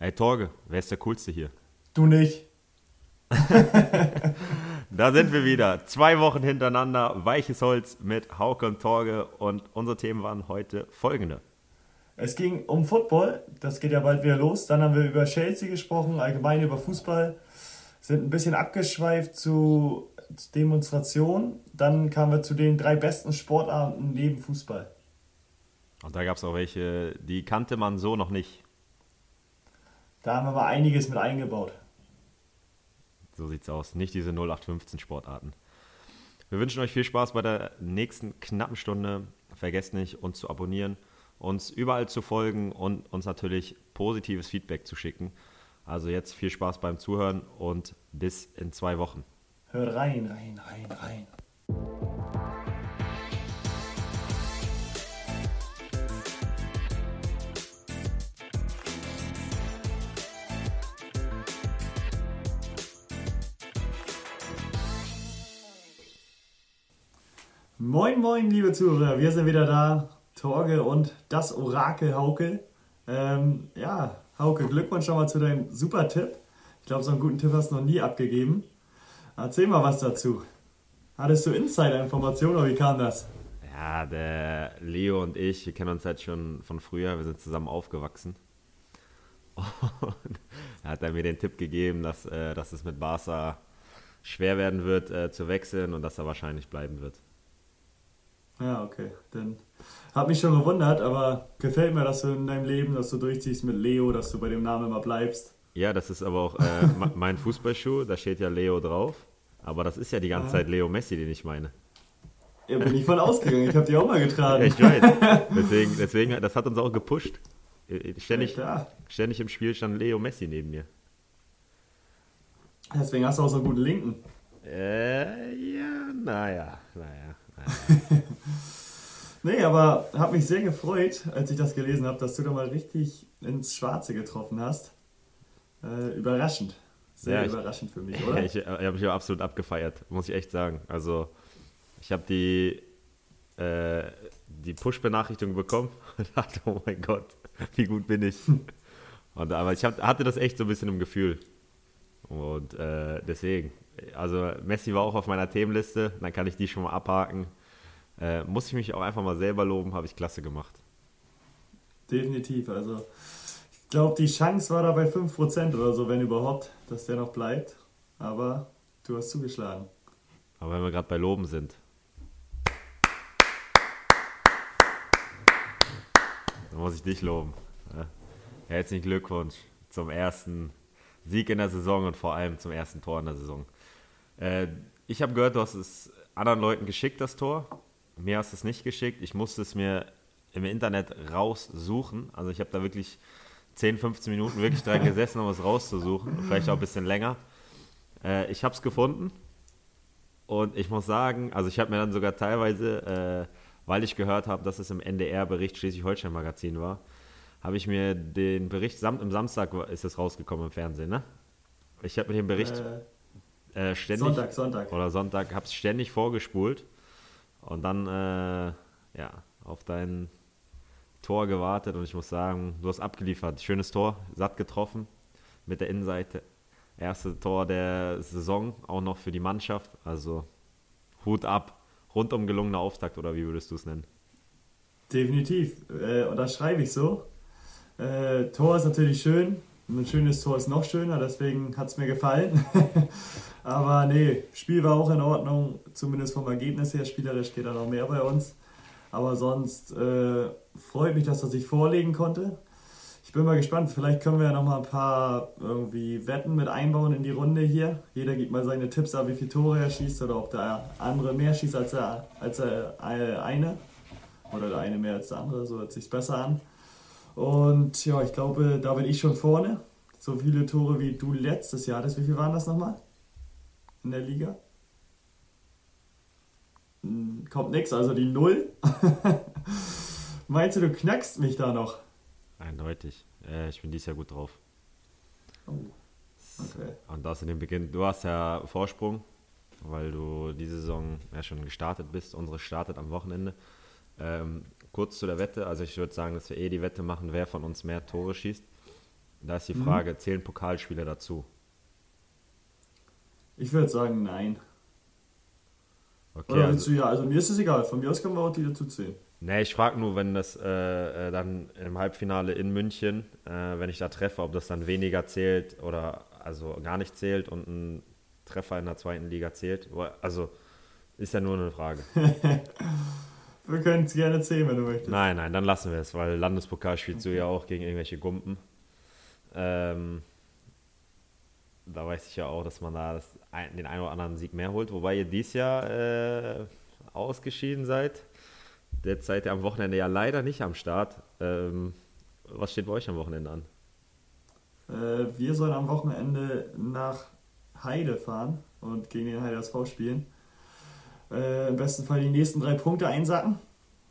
Ey, Torge, wer ist der Coolste hier? Du nicht. da sind wir wieder. Zwei Wochen hintereinander. Weiches Holz mit Hauke und Torge. Und unsere Themen waren heute folgende. Es ging um Football. Das geht ja bald wieder los. Dann haben wir über Chelsea gesprochen, allgemein über Fußball. Sind ein bisschen abgeschweift zu Demonstrationen. Dann kamen wir zu den drei besten Sportarten neben Fußball. Und da gab es auch welche, die kannte man so noch nicht. Da haben wir mal einiges mit eingebaut. So sieht's aus. Nicht diese 0815 Sportarten. Wir wünschen euch viel Spaß bei der nächsten knappen Stunde. Vergesst nicht, uns zu abonnieren, uns überall zu folgen und uns natürlich positives Feedback zu schicken. Also jetzt viel Spaß beim Zuhören und bis in zwei Wochen. Hört rein, rein, rein, rein. Moin, moin, liebe Zuhörer, wir sind wieder da. Torge und das Orakel Hauke. Ähm, ja, Hauke, Glückwunsch schon mal zu deinem super Tipp. Ich glaube, so einen guten Tipp hast du noch nie abgegeben. Erzähl mal was dazu. Hattest du Insider-Informationen oder wie kam das? Ja, der Leo und ich, wir kennen uns halt schon von früher, wir sind zusammen aufgewachsen. Und er hat dann mir den Tipp gegeben, dass, äh, dass es mit Barca schwer werden wird äh, zu wechseln und dass er wahrscheinlich bleiben wird. Ja, okay. Dann hat mich schon gewundert, aber gefällt mir, dass du in deinem Leben, dass du durchziehst mit Leo, dass du bei dem Namen immer bleibst. Ja, das ist aber auch äh, mein Fußballschuh, da steht ja Leo drauf. Aber das ist ja die ganze ja. Zeit Leo Messi, den ich meine. Ja, bin ich von ausgegangen. Ich habe die auch mal getragen. Ja, ich weiß. Deswegen, deswegen, das hat uns auch gepusht. Ständig, ja, ständig im Spiel stand Leo Messi neben mir. Deswegen hast du auch so einen guten Linken. Äh, ja, naja, naja. nee, aber habe mich sehr gefreut, als ich das gelesen habe, dass du da mal richtig ins Schwarze getroffen hast. Äh, überraschend. Sehr ja, überraschend für mich, oder? Ich, ich habe mich auch absolut abgefeiert, muss ich echt sagen. Also, ich habe die, äh, die Push-Benachrichtigung bekommen und dachte, oh mein Gott, wie gut bin ich. Und, aber ich hab, hatte das echt so ein bisschen im Gefühl. Und äh, deswegen, also Messi war auch auf meiner Themenliste, dann kann ich die schon mal abhaken. Äh, muss ich mich auch einfach mal selber loben, habe ich klasse gemacht. Definitiv, also ich glaube, die Chance war da bei 5% oder so, wenn überhaupt, dass der noch bleibt. Aber du hast zugeschlagen. Aber wenn wir gerade bei Loben sind. Dann muss ich dich loben. Herzlichen Glückwunsch zum ersten Sieg in der Saison und vor allem zum ersten Tor in der Saison. Äh, ich habe gehört, du hast es anderen Leuten geschickt, das Tor. Mir hast du es nicht geschickt. Ich musste es mir im Internet raussuchen. Also ich habe da wirklich 10, 15 Minuten wirklich dran gesessen, um es rauszusuchen. Vielleicht auch ein bisschen länger. Äh, ich habe es gefunden. Und ich muss sagen, also ich habe mir dann sogar teilweise, äh, weil ich gehört habe, dass es im NDR-Bericht Schleswig-Holstein-Magazin war, habe ich mir den Bericht, samt im Samstag ist es rausgekommen im Fernsehen, ne? Ich habe mir den Bericht äh, äh, ständig. Sonntag, Sonntag. Oder Sonntag, habe es ständig vorgespult und dann, äh, ja, auf dein Tor gewartet und ich muss sagen, du hast abgeliefert. Schönes Tor, satt getroffen mit der Innenseite. Erste Tor der Saison, auch noch für die Mannschaft. Also Hut ab, rundum gelungener Auftakt oder wie würdest du es nennen? Definitiv, äh, und das schreibe ich so. Äh, Tor ist natürlich schön. Ein schönes Tor ist noch schöner, deswegen hat es mir gefallen. Aber nee, Spiel war auch in Ordnung, zumindest vom Ergebnis her. Spielerisch geht da noch mehr bei uns. Aber sonst äh, freut mich, dass er sich vorlegen konnte. Ich bin mal gespannt, vielleicht können wir ja noch mal ein paar irgendwie Wetten mit einbauen in die Runde hier. Jeder gibt mal seine Tipps ab, wie viele Tore er schießt oder ob der andere mehr schießt als der, als der eine. Oder der eine mehr als der andere, so hört sich besser an. Und ja, ich glaube, da bin ich schon vorne. So viele Tore wie du letztes Jahr hattest. Wie viel waren das nochmal? In der Liga? Hm, kommt nichts, also die Null. Meinst du, du knackst mich da noch? Eindeutig. Äh, ich bin dieses Jahr gut drauf. Oh. Okay. Und außerdem beginnt, du hast ja Vorsprung, weil du diese Saison ja schon gestartet bist. Unsere startet am Wochenende. Ähm, kurz zu der Wette. Also ich würde sagen, dass wir eh die Wette machen, wer von uns mehr Tore schießt. Da ist die Frage, mhm. zählen Pokalspiele dazu? Ich würde sagen, nein. Okay, Oder also, du, ja, also mir ist es egal. Von mir aus kann man auch die dazu zählen. Nee, ich frage nur, wenn das äh, äh, dann im Halbfinale in München, äh, wenn ich da treffe, ob das dann weniger zählt oder also gar nicht zählt und ein Treffer in der zweiten Liga zählt. Also ist ja nur eine Frage. wir können es gerne zählen, wenn du möchtest. Nein, nein, dann lassen wir es, weil Landespokal spielst okay. du ja auch gegen irgendwelche Gumpen. Ähm, da weiß ich ja auch, dass man da das, den einen oder anderen Sieg mehr holt, wobei ihr dieses Jahr äh, ausgeschieden seid. Jetzt seid ihr am Wochenende ja leider nicht am Start. Ähm, was steht bei euch am Wochenende an? Äh, wir sollen am Wochenende nach Heide fahren und gegen den Heide SV spielen. Äh, Im besten Fall die nächsten drei Punkte einsacken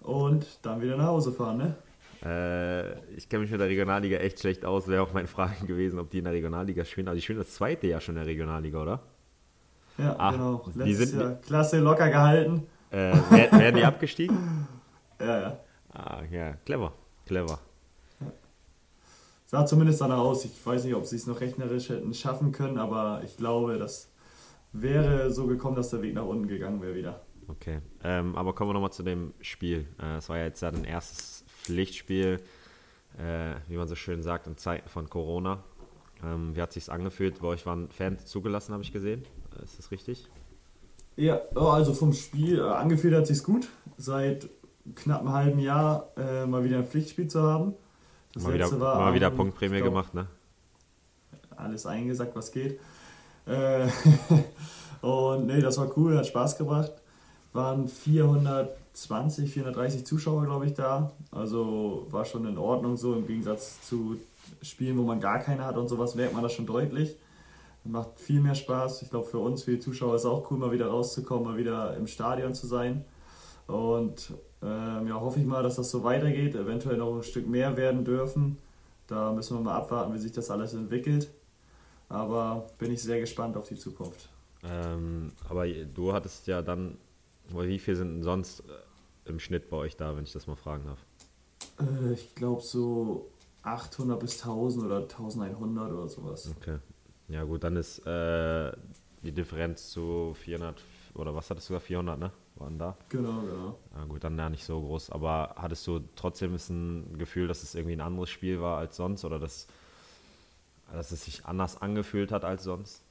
und dann wieder nach Hause fahren, ne? Äh, ich kenne mich mit der Regionalliga echt schlecht aus. Wäre auch meine Frage gewesen, ob die in der Regionalliga spielen. Also, die spielen das zweite Jahr schon in der Regionalliga, oder? Ja, Ach, genau. Letztes die sind, Jahr klasse locker gehalten. Äh, werden die abgestiegen? ja, ja. Ah, ja, clever, clever. Ja. Sah zumindest danach aus. Ich weiß nicht, ob sie es noch rechnerisch hätten schaffen können, aber ich glaube, das wäre so gekommen, dass der Weg nach unten gegangen wäre wieder. Okay, ähm, aber kommen wir nochmal zu dem Spiel. Äh, es war ja jetzt ja ein erstes Pflichtspiel, äh, wie man so schön sagt, in Zeiten von Corona. Ähm, wie hat sich angefühlt? Bei euch waren Fans zugelassen, habe ich gesehen. Äh, ist das richtig? Ja, oh, also vom Spiel äh, angefühlt hat sich gut. Seit knapp einem halben Jahr äh, mal wieder ein Pflichtspiel zu haben. Das mal letzte wieder, war mal wieder Punktprämie glaub, gemacht, ne? Alles eingesagt, was geht. Äh, und nee, das war cool, hat Spaß gebracht. Waren 420, 430 Zuschauer, glaube ich, da. Also war schon in Ordnung so im Gegensatz zu Spielen, wo man gar keine hat und sowas, merkt man das schon deutlich. Macht viel mehr Spaß. Ich glaube, für uns, für die Zuschauer ist es auch cool, mal wieder rauszukommen, mal wieder im Stadion zu sein. Und ähm, ja, hoffe ich mal, dass das so weitergeht, eventuell noch ein Stück mehr werden dürfen. Da müssen wir mal abwarten, wie sich das alles entwickelt. Aber bin ich sehr gespannt auf die Zukunft. Ähm, aber du hattest ja dann, wie viel sind denn sonst äh, im Schnitt bei euch da, wenn ich das mal fragen darf? Äh, ich glaube so 800 bis 1000 oder 1100 oder sowas. Okay. Ja gut, dann ist äh, die Differenz zu 400 oder was hattest du da 400, ne? Waren da? Genau, genau. Ja, gut, dann ja nicht so groß. Aber hattest du trotzdem ein Gefühl, dass es irgendwie ein anderes Spiel war als sonst oder dass, dass es sich anders angefühlt hat als sonst?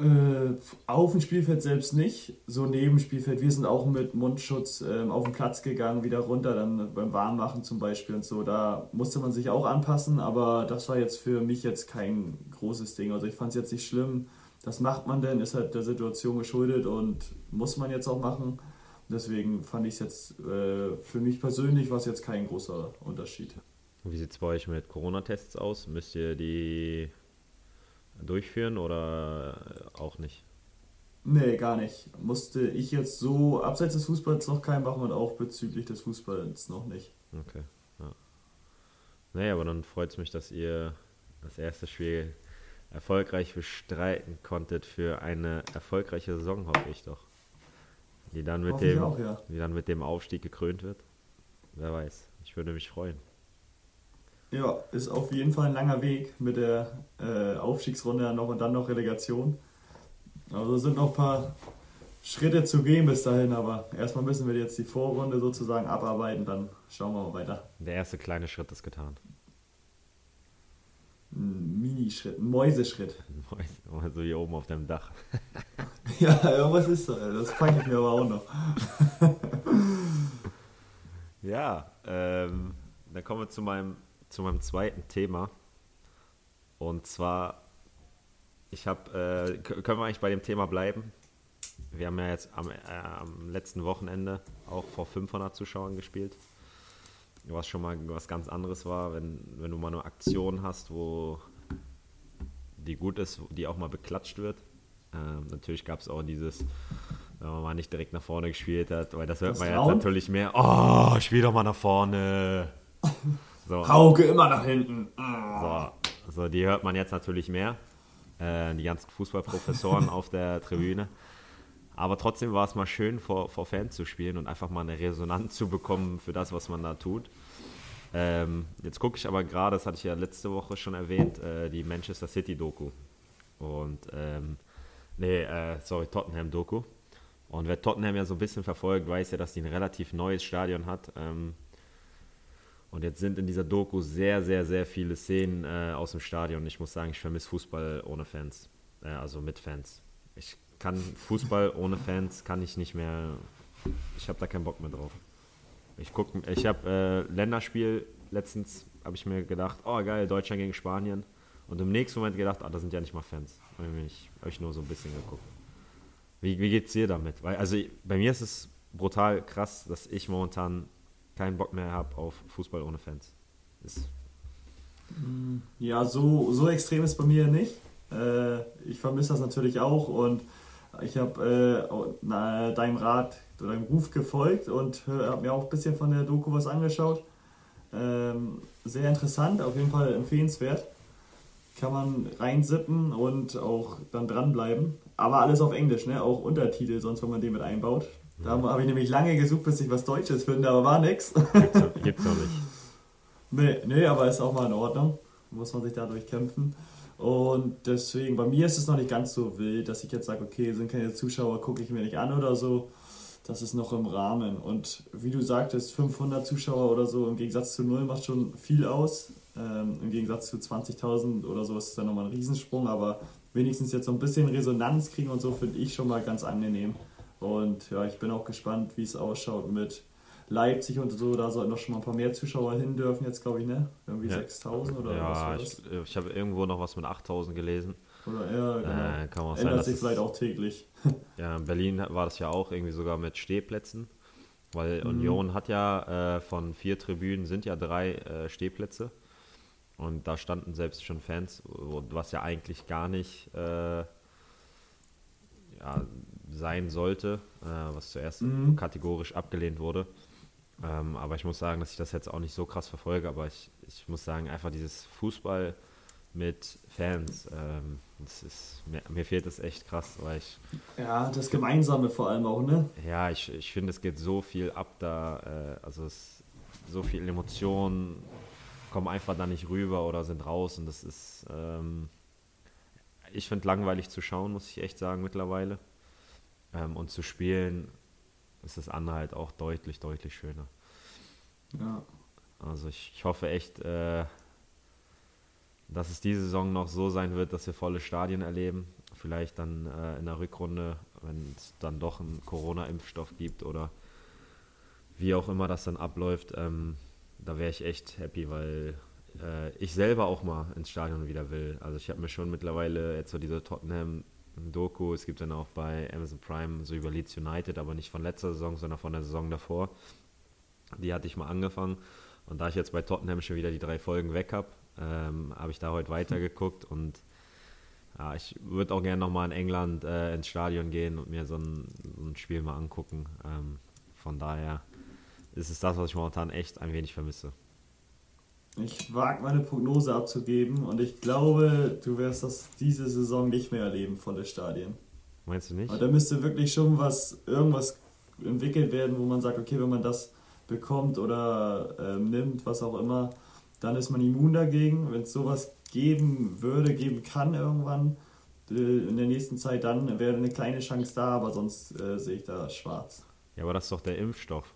Äh, auf dem Spielfeld selbst nicht, so neben Spielfeld. Wir sind auch mit Mundschutz äh, auf den Platz gegangen, wieder runter, dann beim Warmmachen zum Beispiel und so. Da musste man sich auch anpassen, aber das war jetzt für mich jetzt kein großes Ding. Also ich fand es jetzt nicht schlimm. Das macht man denn, ist halt der Situation geschuldet und muss man jetzt auch machen. Deswegen fand ich es jetzt äh, für mich persönlich war es jetzt kein großer Unterschied. Wie sieht es bei euch mit Corona-Tests aus? Müsst ihr die durchführen oder auch nicht? Nee, gar nicht. Musste ich jetzt so abseits des Fußballs noch keinen machen und auch bezüglich des Fußballs noch nicht. Okay, ja. Naja, aber dann freut es mich, dass ihr das erste Spiel erfolgreich bestreiten konntet für eine erfolgreiche Saison, hoffe ich doch. Die dann mit, dem, auch, ja. die dann mit dem Aufstieg gekrönt wird. Wer weiß. Ich würde mich freuen. Ja, ist auf jeden Fall ein langer Weg mit der äh, Aufstiegsrunde noch und dann noch Relegation. Also sind noch ein paar Schritte zu gehen bis dahin, aber erstmal müssen wir jetzt die Vorrunde sozusagen abarbeiten, dann schauen wir mal weiter. Der erste kleine Schritt ist getan. Ein Minischritt, ein Mäuseschritt. Mäuse, so hier oben auf deinem Dach. ja, irgendwas ist das. Das packe ich mir aber auch noch. ja, ähm, dann kommen wir zu meinem zu meinem zweiten Thema. Und zwar, ich habe, äh, können wir eigentlich bei dem Thema bleiben? Wir haben ja jetzt am, äh, am letzten Wochenende auch vor 500 Zuschauern gespielt. Was schon mal was ganz anderes war, wenn, wenn du mal eine Aktion hast, wo die gut ist, die auch mal beklatscht wird. Ähm, natürlich gab es auch dieses, wenn man mal nicht direkt nach vorne gespielt hat, weil das hört das man jetzt natürlich mehr. Oh, spiel doch mal nach vorne. So. Hauke immer nach hinten. So, so, die hört man jetzt natürlich mehr. Äh, die ganzen Fußballprofessoren auf der Tribüne. Aber trotzdem war es mal schön, vor, vor Fans zu spielen und einfach mal eine Resonanz zu bekommen für das, was man da tut. Ähm, jetzt gucke ich aber gerade, das hatte ich ja letzte Woche schon erwähnt, äh, die Manchester City Doku. Und, ähm, nee, äh, sorry, Tottenham Doku. Und wer Tottenham ja so ein bisschen verfolgt, weiß ja, dass die ein relativ neues Stadion hat. Ähm, und jetzt sind in dieser Doku sehr, sehr, sehr viele Szenen äh, aus dem Stadion. Ich muss sagen, ich vermisse Fußball ohne Fans. Äh, also mit Fans. Ich kann Fußball ohne Fans, kann ich nicht mehr. Ich habe da keinen Bock mehr drauf. Ich gucke, ich habe äh, Länderspiel letztens, habe ich mir gedacht, oh geil, Deutschland gegen Spanien. Und im nächsten Moment gedacht, ah, da sind ja nicht mal Fans. Habe ich, hab ich nur so ein bisschen geguckt. Wie, wie geht's dir damit? Weil, also bei mir ist es brutal krass, dass ich momentan keinen Bock mehr habe auf Fußball ohne Fans. Ist ja, so, so extrem ist bei mir nicht. Äh, ich vermisse das natürlich auch und ich habe äh, deinem Rat deinem Ruf gefolgt und habe mir auch ein bisschen von der Doku was angeschaut. Ähm, sehr interessant, auf jeden Fall empfehlenswert. Kann man reinsippen und auch dann dranbleiben. Aber alles auf Englisch, ne? auch Untertitel, sonst wenn man den mit einbaut. Da habe ich nämlich lange gesucht, bis ich was Deutsches finde, aber war nix. Gibt's, gibt's auch nicht. Nee, nee, aber ist auch mal in Ordnung. Muss man sich dadurch kämpfen. Und deswegen, bei mir ist es noch nicht ganz so wild, dass ich jetzt sage, okay, sind keine Zuschauer, gucke ich mir nicht an oder so. Das ist noch im Rahmen. Und wie du sagtest, 500 Zuschauer oder so im Gegensatz zu null macht schon viel aus. Ähm, Im Gegensatz zu 20.000 oder so ist es dann nochmal ein Riesensprung. Aber wenigstens jetzt so ein bisschen Resonanz kriegen und so finde ich schon mal ganz angenehm. Und ja, ich bin auch gespannt, wie es ausschaut mit Leipzig und so. Da sollten noch schon mal ein paar mehr Zuschauer hin dürfen, jetzt glaube ich, ne? Irgendwie ja. 6000 oder ja, was war das? Ich, ich habe irgendwo noch was mit 8000 gelesen. Oder ja, genau. Äh, kann man Ändert sein, sich vielleicht auch täglich. Ja, in Berlin war das ja auch irgendwie sogar mit Stehplätzen. Weil mhm. Union hat ja äh, von vier Tribünen sind ja drei äh, Stehplätze. Und da standen selbst schon Fans, was ja eigentlich gar nicht äh, ja, sein sollte, äh, was zuerst mhm. kategorisch abgelehnt wurde. Ähm, aber ich muss sagen, dass ich das jetzt auch nicht so krass verfolge, aber ich, ich muss sagen, einfach dieses Fußball mit Fans, ähm, das ist, mir, mir, fehlt das echt krass, weil ich... Ja, das Gemeinsame vor allem auch, ne? Ja, ich, ich finde, es geht so viel ab da, äh, also es, so viele Emotionen kommen einfach da nicht rüber oder sind raus und das ist... Ähm, ich finde langweilig zu schauen, muss ich echt sagen, mittlerweile. Ähm, und zu spielen ist das andere halt auch deutlich, deutlich schöner. Ja. Also ich, ich hoffe echt, äh, dass es diese Saison noch so sein wird, dass wir volle Stadien erleben. Vielleicht dann äh, in der Rückrunde, wenn es dann doch einen Corona-Impfstoff gibt oder wie auch immer das dann abläuft, ähm, da wäre ich echt happy, weil äh, ich selber auch mal ins Stadion wieder will. Also ich habe mir schon mittlerweile jetzt so diese Tottenham Doku. Es gibt dann auch bei Amazon Prime so über Leeds United, aber nicht von letzter Saison, sondern von der Saison davor. Die hatte ich mal angefangen. Und da ich jetzt bei Tottenham schon wieder die drei Folgen weg habe, ähm, habe ich da heute weitergeguckt. Und ja, ich würde auch gerne nochmal in England äh, ins Stadion gehen und mir so ein, so ein Spiel mal angucken. Ähm, von daher ist es das, was ich momentan echt ein wenig vermisse. Ich wage meine Prognose abzugeben und ich glaube, du wirst das diese Saison nicht mehr erleben, volle Stadien. Meinst du nicht? Aber da müsste wirklich schon was, irgendwas entwickelt werden, wo man sagt, okay, wenn man das bekommt oder äh, nimmt, was auch immer, dann ist man immun dagegen. Wenn es sowas geben würde, geben kann irgendwann äh, in der nächsten Zeit, dann wäre eine kleine Chance da, aber sonst äh, sehe ich da schwarz. Ja, aber das ist doch der Impfstoff.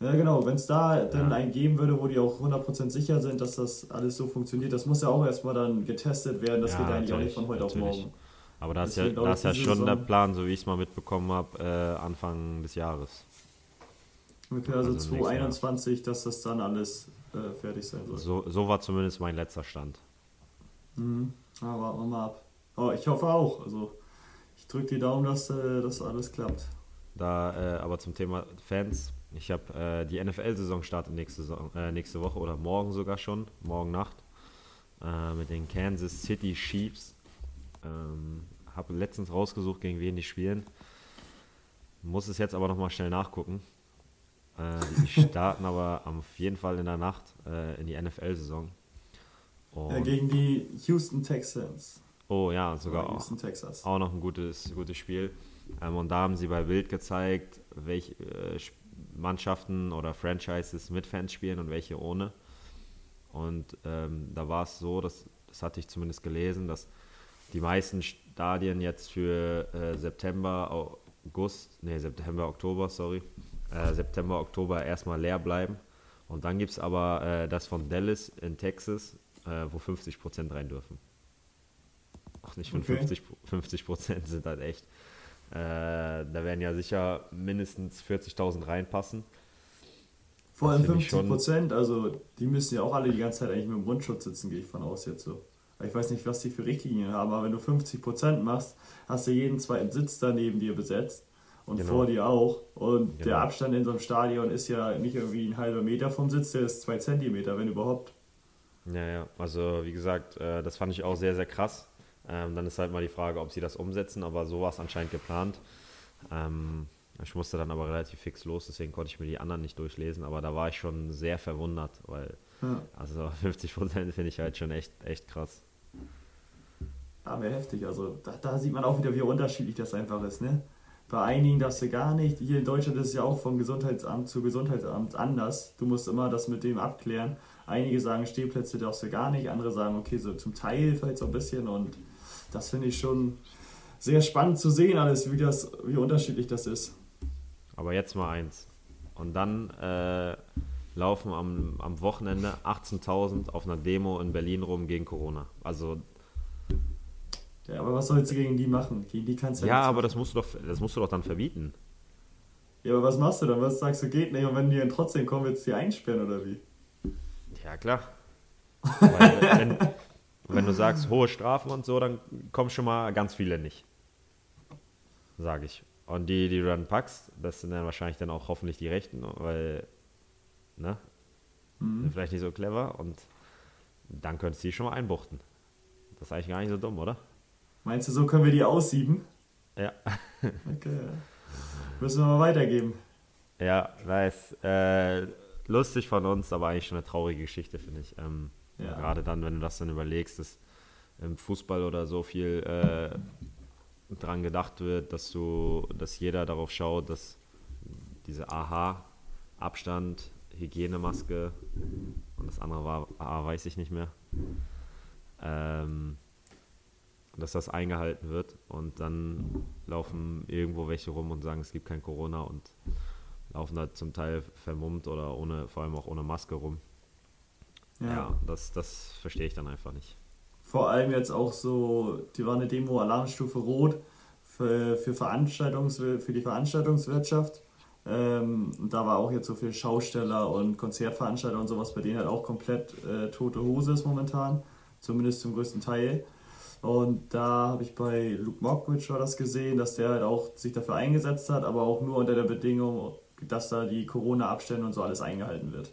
Ja, genau. Wenn es da dann einen geben würde, wo die auch 100% sicher sind, dass das alles so funktioniert, das muss ja auch erstmal dann getestet werden. Das ja, geht eigentlich auch nicht von heute auf morgen. Aber da ist ja, da ist ja schon Saison. der Plan, so wie ich es mal mitbekommen habe, äh, Anfang des Jahres. Okay, also, also 2021, dass das dann alles äh, fertig sein soll. So, so war zumindest mein letzter Stand. Mhm. Ah, warten wir mal ab. Oh, ich hoffe auch. Also ich drücke die Daumen, dass äh, das alles klappt. Da, äh, aber zum Thema Fans, ich habe äh, die NFL-Saison startet nächste, äh, nächste Woche oder morgen sogar schon, morgen Nacht, äh, mit den Kansas City Chiefs. Ähm, habe letztens rausgesucht, gegen wen die spielen. Muss es jetzt aber nochmal schnell nachgucken. Äh, die starten aber auf jeden Fall in der Nacht äh, in die NFL-Saison. Ja, gegen die Houston Texans. Oh ja, sogar auch, auch noch ein gutes, gutes Spiel. Ähm, und da haben sie bei Bild gezeigt, welch, äh, Mannschaften oder Franchises mit Fans spielen und welche ohne. Und ähm, da war es so, dass, das hatte ich zumindest gelesen, dass die meisten Stadien jetzt für äh, September, August, nee, September, Oktober, sorry, äh, September, Oktober erstmal leer bleiben. Und dann gibt es aber äh, das von Dallas in Texas, äh, wo 50% rein dürfen. Auch nicht von okay. 50, 50% sind halt echt. Äh, da werden ja sicher mindestens 40.000 reinpassen. Vor allem 50 Prozent, also die müssen ja auch alle die ganze Zeit eigentlich mit dem Mundschutz sitzen, gehe ich von aus jetzt so. Ich weiß nicht, was die für Richtlinien haben, aber wenn du 50 Prozent machst, hast du jeden zweiten Sitz da neben dir besetzt und genau. vor dir auch. Und genau. der Abstand in so einem Stadion ist ja nicht irgendwie ein halber Meter vom Sitz, der ist zwei Zentimeter, wenn überhaupt. Ja, ja, also wie gesagt, äh, das fand ich auch sehr, sehr krass. Ähm, dann ist halt mal die Frage, ob sie das umsetzen, aber so war es anscheinend geplant. Ähm, ich musste dann aber relativ fix los, deswegen konnte ich mir die anderen nicht durchlesen, aber da war ich schon sehr verwundert, weil ja. also 50 Prozent finde ich halt schon echt, echt krass. Ja, wäre heftig. Also da, da, sieht man auch wieder, wie unterschiedlich das einfach ist. Ne? Bei einigen darfst du gar nicht. Hier in Deutschland ist es ja auch vom Gesundheitsamt zu Gesundheitsamt anders. Du musst immer das mit dem abklären. Einige sagen, Stehplätze darfst du gar nicht. Andere sagen, okay, so zum Teil vielleicht so ein bisschen. Und das finde ich schon sehr spannend zu sehen, alles, wie, das, wie unterschiedlich das ist. Aber jetzt mal eins. Und dann äh, laufen am, am Wochenende 18.000 auf einer Demo in Berlin rum gegen Corona. Also. Ja, aber was sollst du gegen die machen? Gegen die kannst du ja Ja, aber das musst, du doch, das musst du doch dann verbieten. Ja, aber was machst du dann? Was sagst du, geht nicht? Und wenn die dann trotzdem kommen, willst du die einsperren oder wie? Ja, klar. Weil, wenn, wenn du sagst, hohe Strafen und so, dann kommen schon mal ganz viele nicht. Sage ich. Und die, die du dann packst, das sind dann wahrscheinlich dann auch hoffentlich die Rechten, weil, ne? Mhm. Sind vielleicht nicht so clever und dann könntest du die schon mal einbuchten. Das ist eigentlich gar nicht so dumm, oder? Meinst du, so können wir die aussieben? Ja. okay. Müssen wir mal weitergeben. Ja, nice. Äh, lustig von uns, aber eigentlich schon eine traurige Geschichte, finde ich. Ähm, ja. Gerade dann, wenn du das dann überlegst, dass im Fußball oder so viel äh, dran gedacht wird, dass du, dass jeder darauf schaut, dass diese AHA, Abstand, Hygienemaske und das andere war, ah, weiß ich nicht mehr, ähm, dass das eingehalten wird und dann laufen irgendwo welche rum und sagen, es gibt kein Corona und laufen da zum Teil vermummt oder ohne, vor allem auch ohne Maske rum. Ja, ja das, das verstehe ich dann einfach nicht vor allem jetzt auch so, die war eine Demo Alarmstufe Rot für, für, Veranstaltungs, für die Veranstaltungswirtschaft. Ähm, da war auch jetzt so viel Schausteller und Konzertveranstalter und sowas, bei denen halt auch komplett äh, tote Hose ist momentan, zumindest zum größten Teil. Und da habe ich bei Luke Mockridge war das gesehen, dass der halt auch sich dafür eingesetzt hat, aber auch nur unter der Bedingung, dass da die Corona-Abstände und so alles eingehalten wird.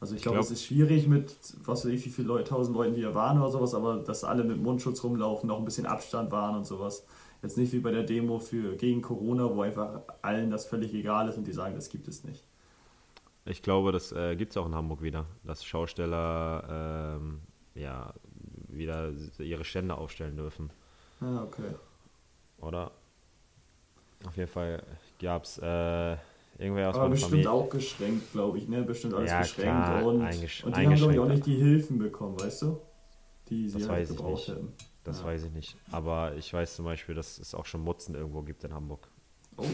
Also ich, glaube, glaub, es ist schwierig mit, was weiß ich, wie viele Leute, tausend Leuten, die hier waren oder sowas, aber dass alle mit Mundschutz rumlaufen, noch ein bisschen Abstand waren und sowas. Jetzt nicht wie bei der Demo für, gegen Corona, wo einfach allen das völlig egal ist und die sagen, das gibt es nicht. Ich glaube, das äh, gibt es auch in Hamburg wieder, dass Schausteller ähm, ja, wieder ihre Stände aufstellen dürfen. Ah, okay. Oder? Auf jeden Fall gab es äh, Irgendwer aus Aber bestimmt Familie. auch geschränkt, glaube ich, ne? Bestimmt alles ja, geschränkt. Klar, und, eingesch und die haben, glaube ich, auch nicht die Hilfen bekommen, weißt du? Die sie das halt weiß gebraucht ich hätten. Das ja. weiß ich nicht. Aber ich weiß zum Beispiel, dass es auch schon Mutzen irgendwo gibt in Hamburg. Oh,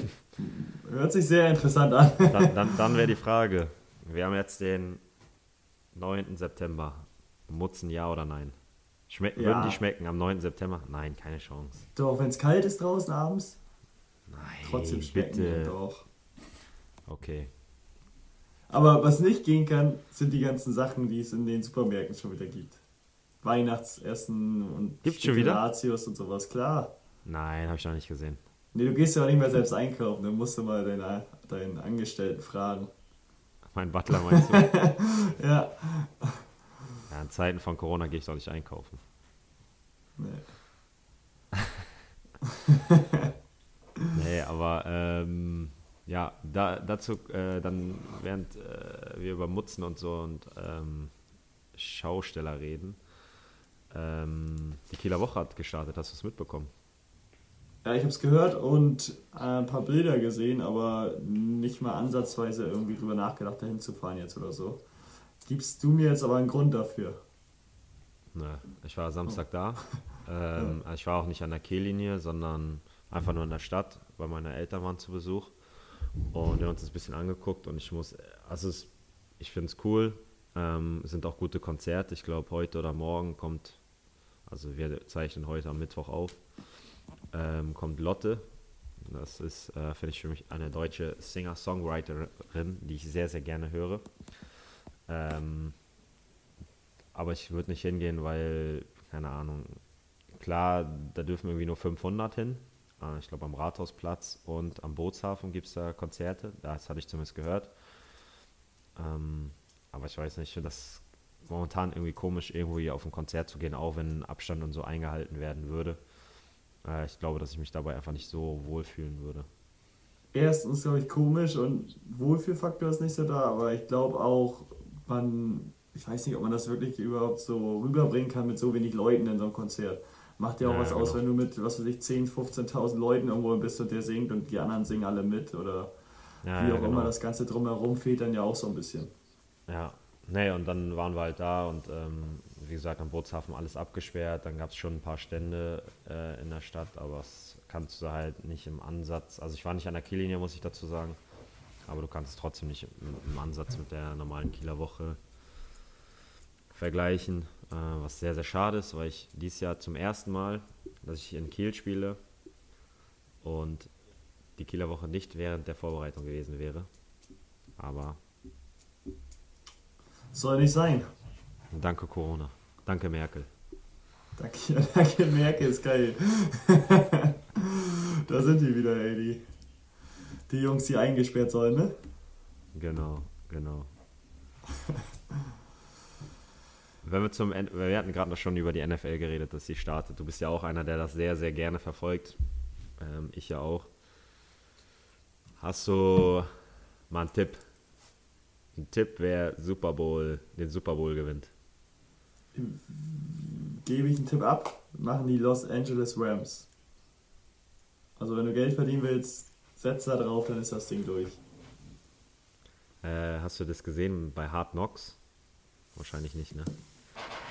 hört sich sehr interessant an. dann, dann, dann wäre die Frage: Wir haben jetzt den 9. September. Mutzen ja oder nein? Schme ja. Würden die schmecken am 9. September? Nein, keine Chance. Doch, wenn es kalt ist draußen abends? Nein, trotzdem schmecken bitte. doch. Okay. Aber was nicht gehen kann, sind die ganzen Sachen, die es in den Supermärkten schon wieder gibt. Weihnachtsessen und Gibt's schon wieder? und sowas, klar. Nein, habe ich noch nicht gesehen. Nee, du gehst ja auch nicht mehr selbst einkaufen, dann musst du mal deinen, deinen Angestellten fragen. Mein Butler meinst du? ja. Ja, in Zeiten von Corona gehe ich doch nicht einkaufen. Nee. nee, aber ähm, ja, da, dazu äh, dann, während äh, wir über Mutzen und so und ähm, Schausteller reden, ähm, die Kieler Woche hat gestartet. Hast du es mitbekommen? Ja, ich habe es gehört und äh, ein paar Bilder gesehen, aber nicht mal ansatzweise irgendwie drüber nachgedacht, dahin zu fahren jetzt oder so. Gibst du mir jetzt aber einen Grund dafür? Ne, ich war Samstag da. Ähm, also ich war auch nicht an der Kehllinie, sondern einfach nur in der Stadt, weil meine Eltern waren zu Besuch. Und wir haben uns das ein bisschen angeguckt und ich muss, also es, ich finde es cool. Ähm, es sind auch gute Konzerte. Ich glaube, heute oder morgen kommt, also wir zeichnen heute am Mittwoch auf, ähm, kommt Lotte. Das ist, äh, finde ich, für mich eine deutsche Singer-Songwriterin, die ich sehr, sehr gerne höre. Ähm, aber ich würde nicht hingehen, weil, keine Ahnung, klar, da dürfen irgendwie nur 500 hin. Äh, ich glaube, am Rathausplatz und am Bootshafen gibt es da Konzerte. Das hatte ich zumindest gehört. Ähm, aber ich weiß nicht, ich finde das momentan irgendwie komisch, irgendwo hier auf ein Konzert zu gehen, auch wenn Abstand und so eingehalten werden würde. Äh, ich glaube, dass ich mich dabei einfach nicht so wohlfühlen würde. Erstens, glaube ich, komisch und Wohlfühlfaktor ist nicht so da, aber ich glaube auch, man, ich weiß nicht, ob man das wirklich überhaupt so rüberbringen kann mit so wenig Leuten in so einem Konzert. Macht ja auch ja, was genau. aus, wenn du mit, was weiß ich, 10.000, 15.000 Leuten irgendwo bist und der singt und die anderen singen alle mit oder ja, wie auch genau. immer das Ganze drumherum fehlt dann ja auch so ein bisschen. Ja, nee, und dann waren wir halt da und ähm, wie gesagt, am Bootshafen alles abgesperrt. Dann gab es schon ein paar Stände äh, in der Stadt, aber das kannst du halt nicht im Ansatz. Also ich war nicht an der Kiellinie, muss ich dazu sagen. Aber du kannst es trotzdem nicht im, im Ansatz mit der normalen Kieler Woche vergleichen. Äh, was sehr, sehr schade ist, weil ich dieses Jahr zum ersten Mal, dass ich in Kiel spiele und die Kieler Woche nicht während der Vorbereitung gewesen wäre. Aber. Soll nicht sein. Danke Corona. Danke Merkel. Danke, danke Merkel, ist geil. da sind die wieder, ey, die, die Jungs, die eingesperrt sollen, ne? Genau, genau. Wenn wir zum Ende, wir hatten gerade noch schon über die NFL geredet, dass sie startet. Du bist ja auch einer, der das sehr, sehr gerne verfolgt. Ähm, ich ja auch. Hast du mal einen Tipp? Ein Tipp, wer Super Bowl, den Super Bowl gewinnt? Gebe ich einen Tipp ab, machen die Los Angeles Rams. Also wenn du Geld verdienen willst, setz da drauf, dann ist das Ding durch. Äh, hast du das gesehen bei Hard Knocks? Wahrscheinlich nicht, ne?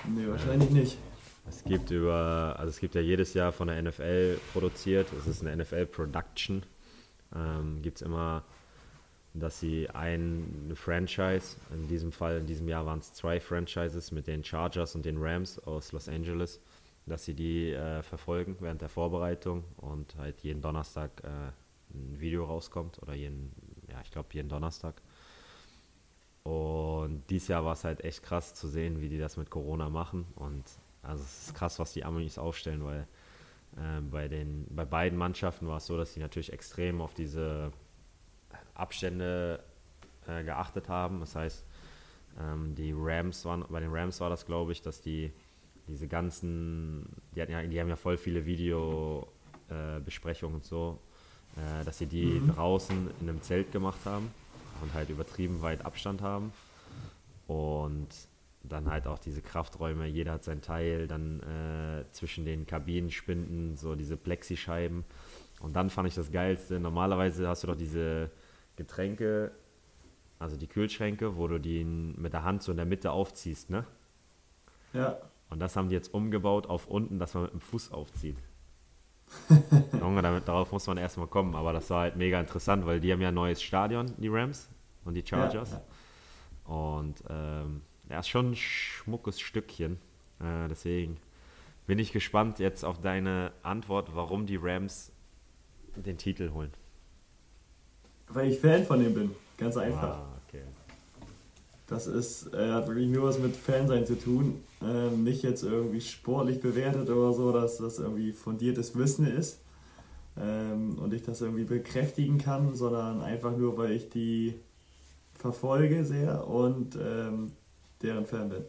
Nee, wahrscheinlich nicht. Es gibt über, also es gibt ja jedes Jahr von der NFL produziert, es ist eine NFL-Production. Ähm, gibt es immer, dass sie ein Franchise, in diesem Fall, in diesem Jahr waren es zwei Franchises mit den Chargers und den Rams aus Los Angeles, dass sie die äh, verfolgen während der Vorbereitung und halt jeden Donnerstag äh, ein Video rauskommt oder jeden, ja, ich glaube jeden Donnerstag. Und dieses Jahr war es halt echt krass zu sehen, wie die das mit Corona machen. Und also es ist krass, was die Amis aufstellen, weil äh, bei, den, bei beiden Mannschaften war es so, dass sie natürlich extrem auf diese Abstände äh, geachtet haben. Das heißt, ähm, die Rams waren, bei den Rams war das, glaube ich, dass die diese ganzen, die, hatten ja, die haben ja voll viele Videobesprechungen äh, und so, äh, dass sie die mhm. draußen in einem Zelt gemacht haben und halt übertrieben weit Abstand haben. Und dann halt auch diese Krafträume, jeder hat sein Teil, dann äh, zwischen den Kabinenspinden so diese Plexischeiben. Und dann fand ich das Geilste, normalerweise hast du doch diese Getränke, also die Kühlschränke, wo du die mit der Hand so in der Mitte aufziehst, ne? Ja. Und das haben die jetzt umgebaut auf unten, dass man mit dem Fuß aufzieht. Junge, damit, darauf muss man erstmal kommen. Aber das war halt mega interessant, weil die haben ja ein neues Stadion, die Rams und die Chargers. Ja, ja. Und ähm, ja, ist schon ein schmuckes Stückchen. Äh, deswegen bin ich gespannt jetzt auf deine Antwort, warum die Rams den Titel holen. Weil ich Fan von dem bin, ganz einfach. Ah. Das ist, äh, hat wirklich nur was mit Fansein zu tun. Ähm, nicht jetzt irgendwie sportlich bewertet oder so, dass das irgendwie fundiertes Wissen ist ähm, und ich das irgendwie bekräftigen kann, sondern einfach nur, weil ich die verfolge sehr und ähm, deren Fan bin.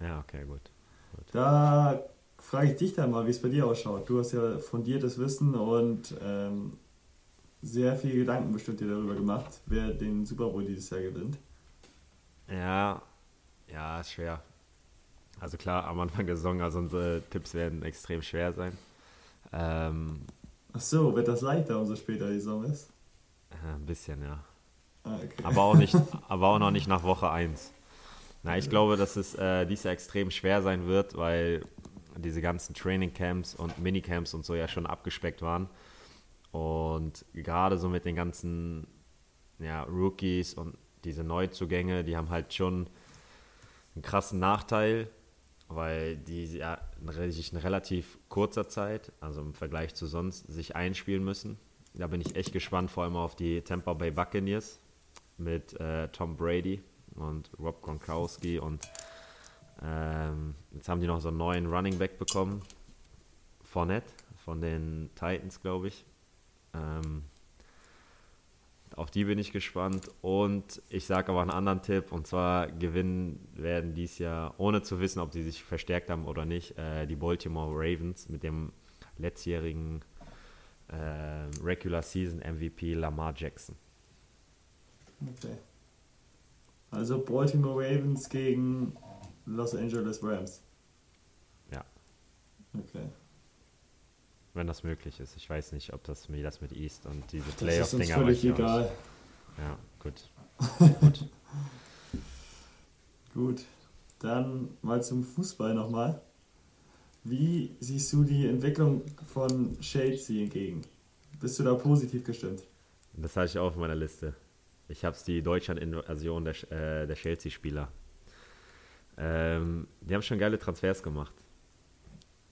Ja, okay, gut. gut. Da frage ich dich dann mal, wie es bei dir ausschaut. Du hast ja fundiertes Wissen und ähm, sehr viel Gedanken bestimmt dir darüber gemacht, wer den Super Bowl dieses Jahr gewinnt. Ja, ja, ist schwer. Also klar, am Anfang der Saison, also unsere Tipps werden extrem schwer sein. Ähm, Ach so, wird das leichter, umso später die Saison ist? Äh, ein bisschen, ja. Ah, okay. Aber auch, nicht, aber auch noch nicht nach Woche 1. Na, ich glaube, dass es äh, dies Jahr extrem schwer sein wird, weil diese ganzen Trainingcamps und Minicamps und so ja schon abgespeckt waren. Und gerade so mit den ganzen ja, Rookies und diese Neuzugänge, die haben halt schon einen krassen Nachteil, weil die ja sich in relativ kurzer Zeit, also im Vergleich zu sonst, sich einspielen müssen. Da bin ich echt gespannt, vor allem auf die Tampa Bay Buccaneers mit äh, Tom Brady und Rob Gronkowski und ähm, jetzt haben die noch so einen neuen Running Back bekommen, Fournette von den Titans, glaube ich. Ähm, auf die bin ich gespannt. Und ich sage aber einen anderen Tipp, und zwar gewinnen werden dies Jahr, ohne zu wissen, ob sie sich verstärkt haben oder nicht, äh, die Baltimore Ravens mit dem letztjährigen äh, Regular Season MVP Lamar Jackson. Okay. Also Baltimore Ravens gegen Los Angeles Rams. Ja. Okay. Wenn das möglich ist. Ich weiß nicht, ob das mir das mit East und diese Das ist uns Playoff-Dinger völlig egal. nicht. Ja, gut. gut. Gut. Dann mal zum Fußball nochmal. Wie siehst du die Entwicklung von Chelsea entgegen? Bist du da positiv gestimmt? Das hatte ich auch auf meiner Liste. Ich habe es die Deutschland-Invasion der, äh, der Chelsea-Spieler. Ähm, die haben schon geile Transfers gemacht.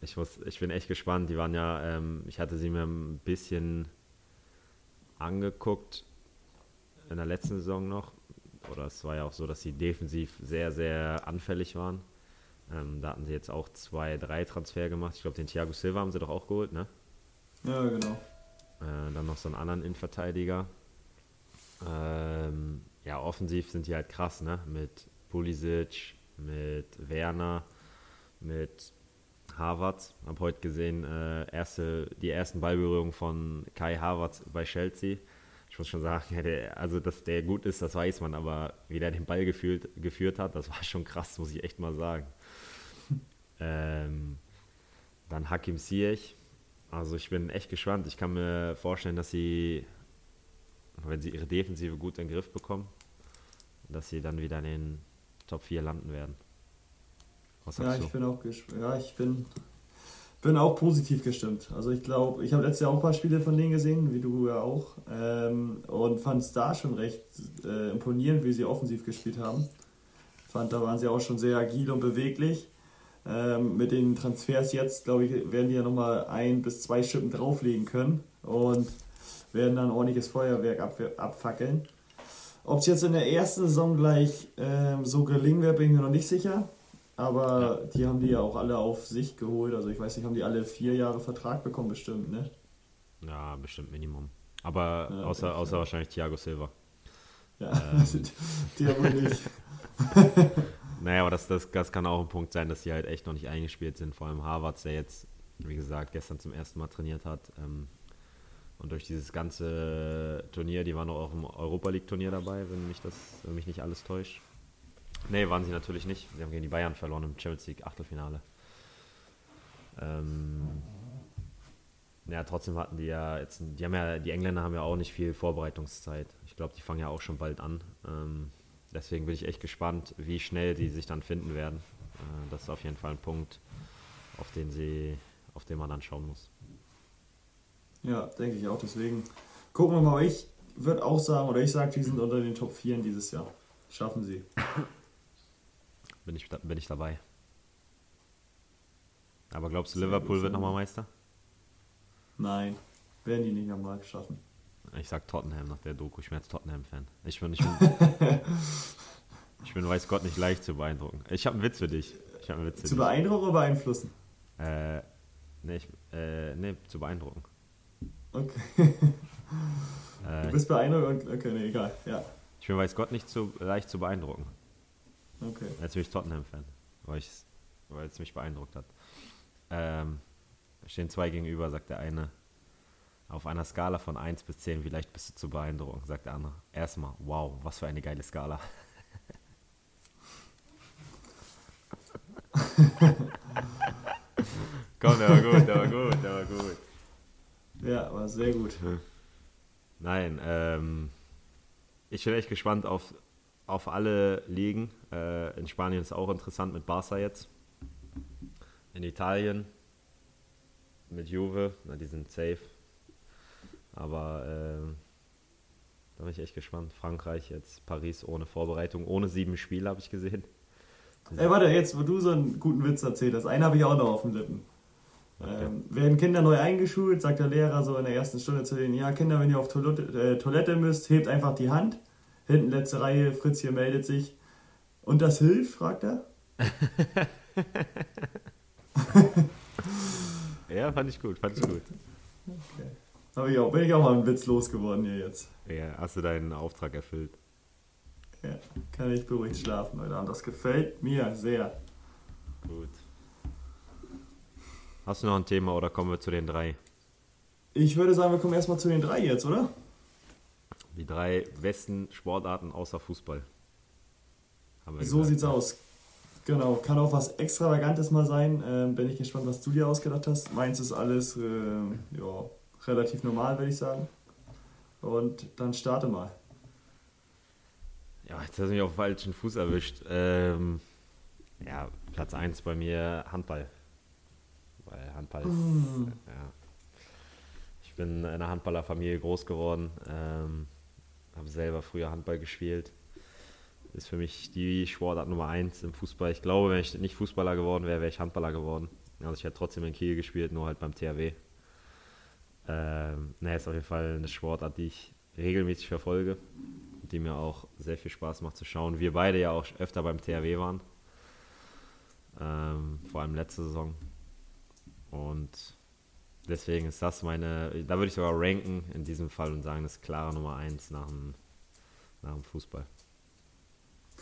Ich, muss, ich bin echt gespannt. Die waren ja, ähm, ich hatte sie mir ein bisschen angeguckt in der letzten Saison noch. Oder es war ja auch so, dass sie defensiv sehr, sehr anfällig waren. Ähm, da hatten sie jetzt auch zwei, drei Transfer gemacht. Ich glaube, den Thiago Silva haben sie doch auch geholt, ne? Ja, genau. Äh, dann noch so einen anderen Innenverteidiger. Ähm, ja, offensiv sind die halt krass, ne? Mit Pulisic, mit Werner, mit Havertz. Hab heute gesehen, äh, erste, die ersten Ballberührungen von Kai Havertz bei Chelsea. Ich muss schon sagen, ja, der, also dass der gut ist, das weiß man, aber wie der den Ball gefühlt, geführt hat, das war schon krass, muss ich echt mal sagen. ähm, dann Hakim Ziyech. Also ich bin echt gespannt. Ich kann mir vorstellen, dass sie, wenn sie ihre Defensive gut in den Griff bekommen, dass sie dann wieder in den Top 4 landen werden. Was Ja, sagst ich du? bin auch ja, ich bin, bin auch positiv gestimmt. Also ich glaube, ich habe letztes Jahr auch ein paar Spiele von denen gesehen, wie du ja auch, ähm, und fand es da schon recht äh, imponierend, wie sie offensiv gespielt haben. Fand, da waren sie auch schon sehr agil und beweglich. Ähm, mit den Transfers jetzt, glaube ich, werden die ja nochmal ein bis zwei Schippen drauflegen können und werden dann ordentliches Feuerwerk ab, abfackeln. Ob es jetzt in der ersten Saison gleich ähm, so gelingen wird, bin ich mir noch nicht sicher. Aber die haben die ja auch alle auf sich geholt. Also ich weiß nicht, haben die alle vier Jahre Vertrag bekommen bestimmt, ne? Ja, bestimmt Minimum. Aber Ja, außer, außer ja. wahrscheinlich Thiago Silva. Ja, Ähm. die haben wohl nicht. Naja, aber das, das, das kann auch ein Punkt sein, dass die halt echt noch nicht eingespielt sind. Vor allem Harvards, der jetzt, wie gesagt, gestern zum ersten Mal trainiert hat. Ähm, und durch dieses ganze Turnier, die waren auch im Europa League Turnier dabei, wenn mich das, wenn mich nicht alles täuscht. Nee, waren sie natürlich nicht. Sie haben gegen die Bayern verloren im Champions League Achtelfinale. Ähm, ja, trotzdem hatten die ja jetzt, die haben ja, die Engländer haben ja auch nicht viel Vorbereitungszeit. Ich glaube, die fangen ja auch schon bald an. Ähm, deswegen bin ich echt gespannt, wie schnell die sich dann finden werden. Äh, das ist auf jeden Fall ein Punkt, auf den sie, auf den man dann schauen muss. Ja, denke ich auch. Deswegen gucken wir mal. Aber ich würde auch sagen, oder ich sage, die sind unter den Top 4 dieses Jahr. Schaffen sie. Bin ich, bin ich dabei. Aber glaubst du, Liverpool wird nochmal. Meister? Nein, werden die nicht nochmal schaffen. Ich sag Tottenham nach der Doku. Ich bin jetzt Tottenham-Fan. Ich bin, ich bin, ich bin, weiß Gott, nicht leicht zu beeindrucken. Ich habe einen Witz für dich. Ich einen Witz für Zu dich. beeindrucken oder beeinflussen? Äh, nee, ich, äh, nee, zu beeindrucken. Okay. Äh, Du bist beeindruckt? Okay, nee, egal. Ja. ich bin, weiß Gott, nicht zu leicht zu beeindrucken. Okay. Jetzt bin ich Tottenham-Fan, weil es mich beeindruckt hat. Ähm, stehen zwei gegenüber, sagt der eine. Auf einer Skala von 1 bis 10, wie leicht bist du zu beeindrucken, sagt der andere. Erstmal, wow, was für eine geile Skala. Komm, der war gut, der war gut, der war gut. Ja, war sehr gut. Nein, ähm, ich bin echt gespannt auf, auf alle Ligen. Äh, in Spanien ist auch interessant mit Barca jetzt. In Italien mit Juve, na, die sind safe. Aber äh, da bin ich echt gespannt. Frankreich jetzt, Paris ohne Vorbereitung, ohne sieben Spiele habe ich gesehen. Ey, warte, jetzt, wo du so einen guten Witz erzählt hast, einen habe ich auch noch auf den Lippen. Ähm, werden Kinder neu eingeschult, sagt der Lehrer so in der ersten Stunde zu denen, ja Kinder, wenn ihr auf Toilette, äh, Toilette müsst, hebt einfach die Hand. Hinten letzte Reihe, Fritz hier meldet sich. Und das hilft, fragt er. ja, fand ich gut, fand ich gut. Okay. Hab ich auch, bin ich auch mal einen Witz losgeworden hier jetzt. Ja, hast du deinen Auftrag erfüllt? Ja, kann ich beruhigt schlafen, Leute. Und das gefällt mir sehr. Gut. Hast du noch ein Thema oder kommen wir zu den drei? Ich würde sagen, wir kommen erstmal zu den drei jetzt, oder? Die drei besten Sportarten außer Fußball. so gesagt. sieht's aus. Genau, kann auch was Extravagantes mal sein. Ähm, bin ich gespannt, was du dir ausgedacht hast. Meins ist alles äh, ja, relativ normal, würde ich sagen. Und dann starte mal. Ja, jetzt hast du mich auf den falschen Fuß erwischt. Ähm, ja, Platz 1 bei mir Handball. Weil Handball ist. Mm. Ja. Ich bin in einer Handballerfamilie groß geworden. Ähm, habe selber früher Handball gespielt. Ist für mich die Sportart Nummer 1 im Fußball. Ich glaube, wenn ich nicht Fußballer geworden wäre, wäre ich Handballer geworden. Also ich hätte trotzdem in Kiel gespielt, nur halt beim THW. Ähm, naja, ist auf jeden Fall eine Sportart, die ich regelmäßig verfolge, die mir auch sehr viel Spaß macht zu schauen. Wir beide ja auch öfter beim THW waren. Ähm, vor allem letzte Saison. Und deswegen ist das meine, da würde ich sogar ranken in diesem Fall und sagen, das ist klare Nummer 1 nach dem, nach dem Fußball.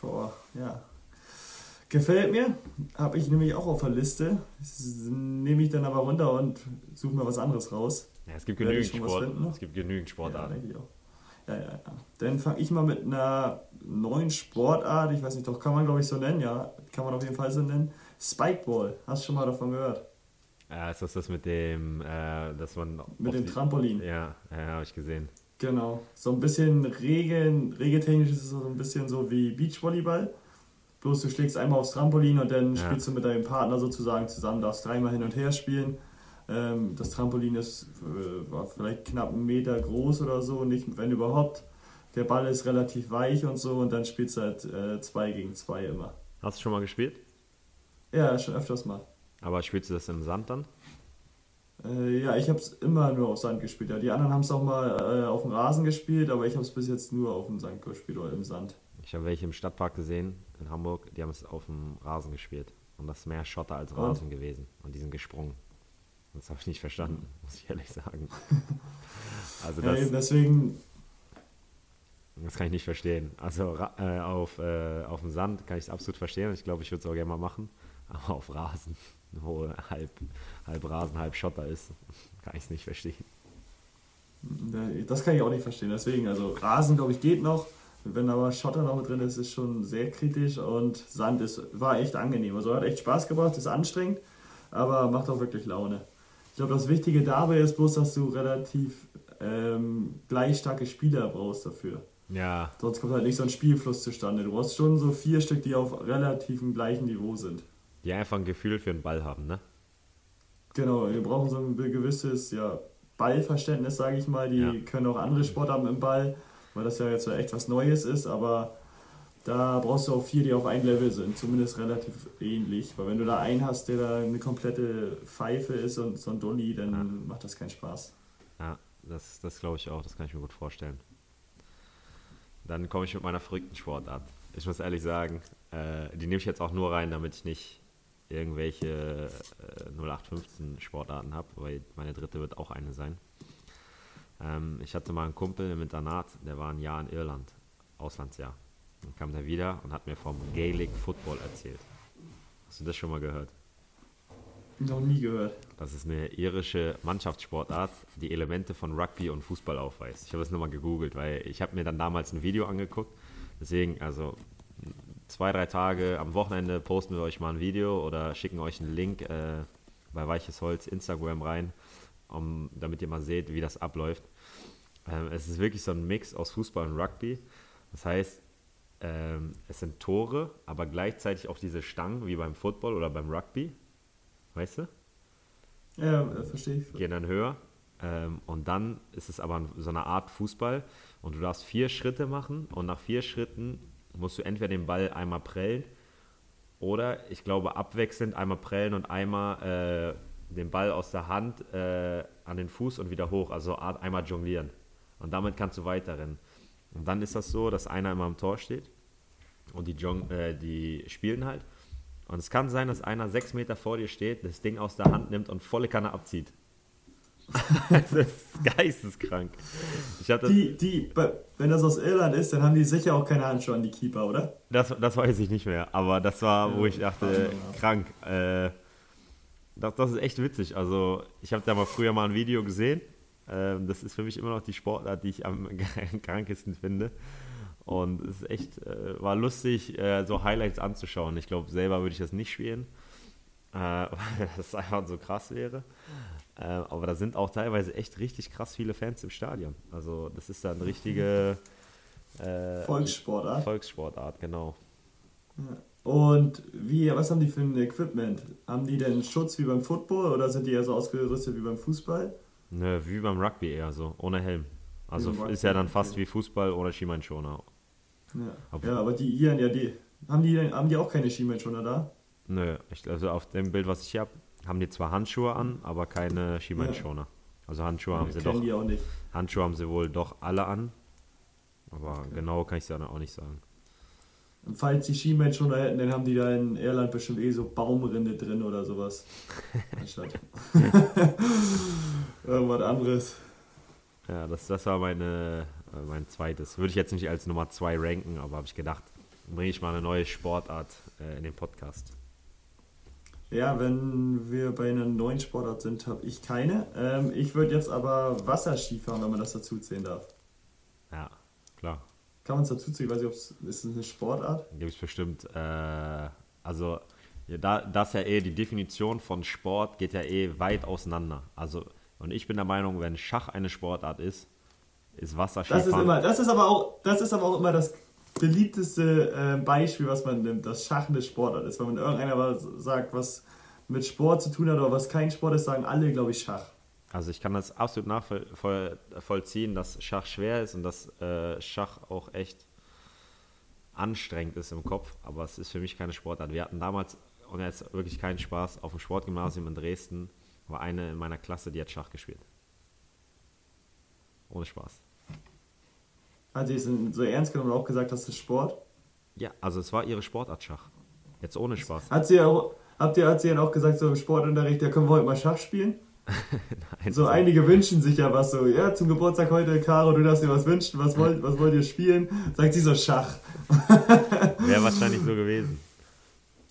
Boah, ja. Gefällt mir, habe ich nämlich auch auf der Liste. Nehme ich dann aber runter und suche mir was anderes raus. Ja, es gibt genügend Sport. Finden, ne? Es gibt genügend Sportarten. Ja. Ja, ja, ja. Dann fange ich mal mit einer neuen Sportart, ich weiß nicht, doch kann man glaube ich so nennen, ja, kann man auf jeden Fall so nennen. Spikeball, hast du schon mal davon gehört? Ja, ist das das mit dem, äh, dass man... Mit dem Trampolin. Ja, ja habe ich gesehen. Genau, so ein bisschen Regeln, regeltechnisch ist es so ein bisschen so wie Beachvolleyball. Bloß du schlägst einmal aufs Trampolin und dann ja. spielst du mit deinem Partner sozusagen zusammen, darfst dreimal hin und her spielen. Ähm, das Trampolin ist äh, war vielleicht knapp einen Meter groß oder so, nicht wenn überhaupt. Der Ball ist relativ weich und so und dann spielst du halt äh, zwei gegen zwei immer. Hast du schon mal gespielt? Ja, schon öfters mal. Aber spielst du das im Sand dann? Äh, ja, ich habe es immer nur auf Sand gespielt. Ja. Die anderen haben es auch mal äh, auf dem Rasen gespielt, aber ich habe es bis jetzt nur auf dem Sand gespielt oder im Sand. Ich habe welche im Stadtpark gesehen in Hamburg, die haben es auf dem Rasen gespielt. Und das ist mehr Schotter als Rasen und? gewesen. Und die sind gesprungen. Das habe ich nicht verstanden, muss ich ehrlich sagen. Also das, ja, deswegen. Das kann ich nicht verstehen. Also äh, auf, äh, auf dem Sand kann ich es absolut verstehen. Ich glaube, ich würde es auch gerne mal machen. Aber auf Rasen, wo halb, halb Rasen, halb Schotter ist, kann ich es nicht verstehen. Das kann ich auch nicht verstehen. Deswegen, also Rasen, glaube ich, geht noch. Wenn aber Schotter noch mit drin ist, ist schon sehr kritisch und Sand ist, war echt angenehm. Also hat echt Spaß gebracht, ist anstrengend, aber macht auch wirklich Laune. Ich glaube, das Wichtige dabei ist bloß, dass du relativ ähm, gleich starke Spieler brauchst dafür. Ja. Sonst kommt halt nicht so ein Spielfluss zustande. Du brauchst schon so vier Stück, die auf relativ gleichen Niveau sind. Die einfach ein Gefühl für den Ball haben, ne? Genau, wir brauchen so ein gewisses ja, Ballverständnis, sage ich mal. Die ja. können auch andere Sportarten im Ball, weil das ja jetzt echt was Neues ist, aber da brauchst du auch vier, die auf einem Level sind, zumindest relativ ähnlich. Weil wenn du da einen hast, der da eine komplette Pfeife ist und so ein Dolly, dann ja. macht das keinen Spaß. Ja, das, das glaube ich auch, das kann ich mir gut vorstellen. Dann komme ich mit meiner verrückten Sportart. Ich muss ehrlich sagen, äh, die nehme ich jetzt auch nur rein, damit ich nicht irgendwelche äh, 0815 Sportarten habe, weil meine dritte wird auch eine sein. Ähm, ich hatte mal einen Kumpel im Internat, der war ein Jahr in Irland, Auslandsjahr. Dann kam er wieder und hat mir vom Gaelic Football erzählt. Hast du das schon mal gehört? Noch nie gehört. Das ist eine irische Mannschaftssportart, die Elemente von Rugby und Fußball aufweist. Ich habe das nur mal gegoogelt, weil ich habe mir dann damals ein Video angeguckt. Deswegen, also zwei, drei Tage am Wochenende posten wir euch mal ein Video oder schicken euch einen Link äh, bei Weiches Holz Instagram rein um, damit ihr mal seht, wie das abläuft. Ähm, es ist wirklich so ein Mix aus Fußball und Rugby. Das heißt, ähm, es sind Tore, aber gleichzeitig auch diese Stangen wie beim Football oder beim Rugby. Weißt du? Ja, verstehe ich. Gehen dann höher. Ähm, und dann ist es aber so eine Art Fußball. Und du darfst vier Schritte machen. Und nach vier Schritten musst du entweder den Ball einmal prellen oder ich glaube abwechselnd einmal prellen und einmal äh, den Ball aus der Hand äh, an den Fuß und wieder hoch. Also einmal jonglieren. Und damit kannst du weiterrennen. Und dann ist das so, dass einer immer am Tor steht und die, Jong äh, die spielen halt. Und es kann sein, dass einer sechs Meter vor dir steht, das Ding aus der Hand nimmt und volle Kanne abzieht. das ist geisteskrank. Ich hatte, die, die, wenn das aus Irland ist, dann haben die sicher auch keine Handschuhe an die Keeper, oder? Das, das weiß ich nicht mehr, aber das war, wo ich dachte, krank. Äh, das, das ist echt witzig. Also, ich habe da mal früher mal ein Video gesehen. Äh, das ist für mich immer noch die Sportart, die ich am krankesten finde. Und es ist echt, äh, war lustig, äh, so Highlights anzuschauen. Ich glaube, selber würde ich das nicht spielen, äh, weil das einfach so krass wäre. Äh, aber da sind auch teilweise echt richtig krass viele Fans im Stadion. Also das ist dann eine richtige äh, Volkssportart. Volkssportart, genau. Ja. Und wie, was haben die für ein Equipment? Haben die denn Schutz wie beim Football oder sind die eher so ausgerüstet wie beim Fußball? Nö, wie beim Rugby eher so, ohne Helm. Also ist ja dann fast wie Fußball ohne Schienbeinschoner. Ja. ja, aber die Iren, ja, die haben die, haben die auch keine Schienbeinschoner da? Nö, ich, also auf dem Bild, was ich hier habe, haben die zwar Handschuhe an, aber keine Schienbeinschoner. Ja. Also Handschuhe ja, haben sie doch. Die auch nicht. Handschuhe haben sie wohl doch alle an. Aber okay. genau kann ich es ja auch nicht sagen. Und falls die Schienbeinschoner hätten, dann haben die da in Irland bestimmt eh so Baumrinde drin oder sowas. Anstatt. Irgendwas anderes. Ja, das, das war meine, äh, mein zweites. Würde ich jetzt nicht als Nummer zwei ranken, aber habe ich gedacht, bringe ich mal eine neue Sportart äh, in den Podcast. Ja, wenn wir bei einer neuen Sportart sind, habe ich keine. Ähm, ich würde jetzt aber Wasserski fahren, wenn man das dazu zählen darf. Ja, klar. Kann man es dazu zählen? Ich weiß nicht, ob es ist eine Sportart? Gibt es bestimmt. Äh, also, ja, da, das ja eh, die Definition von Sport geht ja eh weit auseinander. Also, und ich bin der Meinung, wenn Schach eine Sportart ist, ist Wasserski. Das ist immer, das ist aber auch, das ist aber auch immer das beliebteste äh, Beispiel, was man nimmt, das Schach eine Sportart ist. Wenn man irgendeiner was sagt, was mit Sport zu tun hat oder was kein Sport ist, sagen alle, glaube ich, Schach. Also ich kann das absolut nachvollziehen, dass Schach schwer ist und dass äh, Schach auch echt anstrengend ist im Kopf, aber es ist für mich keine Sportart. Wir hatten damals, und jetzt wirklich keinen Spaß, auf dem Sportgymnasium in Dresden war eine in meiner Klasse, die hat Schach gespielt. Ohne Spaß. Hat sie es so ernst genommen und auch gesagt, das ist Sport? Ja, also es war ihre Sportart Schach. Jetzt ohne Spaß. Hat sie auch, habt ihr, hat sie dann auch gesagt, so im Sportunterricht, ja, können wir heute mal Schach spielen? Nein, so einige wünschen sich ja was so, ja, zum Geburtstag heute, Caro, du darfst dir was wünschen, was wollt, was wollt ihr spielen? Sagt sie so Schach. Wäre wahrscheinlich so gewesen.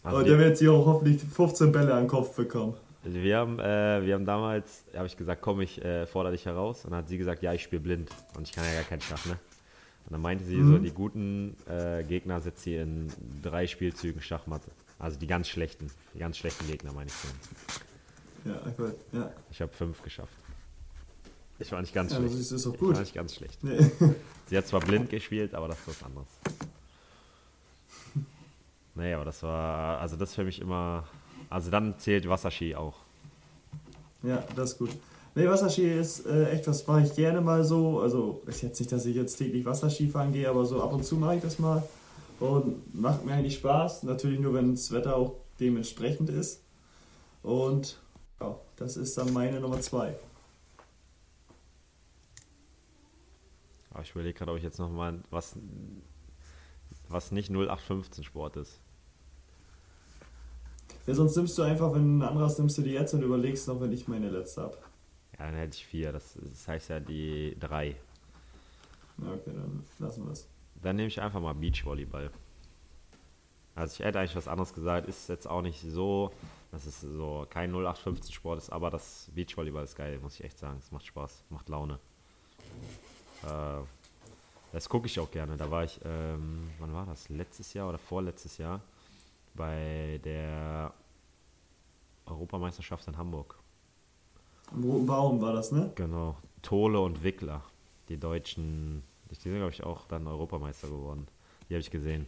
Also und dann wird sie auch hoffentlich 15 Bälle an den Kopf bekommen. Wir haben, äh, wir haben damals, habe ich gesagt, komm, ich äh, fordere dich heraus. Und dann hat sie gesagt, ja, ich spiele blind. Und ich kann ja gar keinen Schach, ne? Und dann meinte sie mhm. so, die guten äh, Gegner setzt sie in drei Spielzügen Schachmatte. Also die ganz schlechten, die ganz schlechten Gegner meine ich so. Ja, gut, ja. Ich habe fünf geschafft. Ich war nicht ganz ja, schlecht. Das ist auch gut. Ich war nicht ganz schlecht. Nee. Sie hat zwar blind gespielt, aber das ist was anderes. Nee, aber das war, also das für mich immer, also dann zählt Wasserski auch. Ja, das ist gut. Nee, Wasserski ist äh, echt, was mache ich gerne mal so. Also ist jetzt nicht, dass ich jetzt täglich Wasserski fahren gehe, aber so ab und zu mache ich das mal. Und macht mir eigentlich Spaß. Natürlich nur, wenn das Wetter auch dementsprechend ist. Und ja, das ist dann meine Nummer zwei. Aber ich überlege gerade, ob ich jetzt nochmal was, was nicht 0815 Sport ist. Ja, sonst nimmst du einfach, wenn ein anderes nimmst du die jetzt und überlegst noch, wenn ich meine letzte habe. Dann hätte ich vier. Das, das heißt ja die drei. Okay, dann lassen wir es. Dann nehme ich einfach mal Beachvolleyball. Also ich hätte eigentlich was anderes gesagt, ist jetzt auch nicht so, dass es so kein 0815 Sport ist, aber das Beachvolleyball ist geil, muss ich echt sagen. Es macht Spaß, macht Laune. Äh, das gucke ich auch gerne. Da war ich, ähm, wann war das? Letztes Jahr oder vorletztes Jahr bei der Europameisterschaft in Hamburg. Am Roten Baum war das, ne? Genau. Tole und Wickler. Die Deutschen, die sind, glaube ich, auch dann Europameister geworden. Die habe ich gesehen.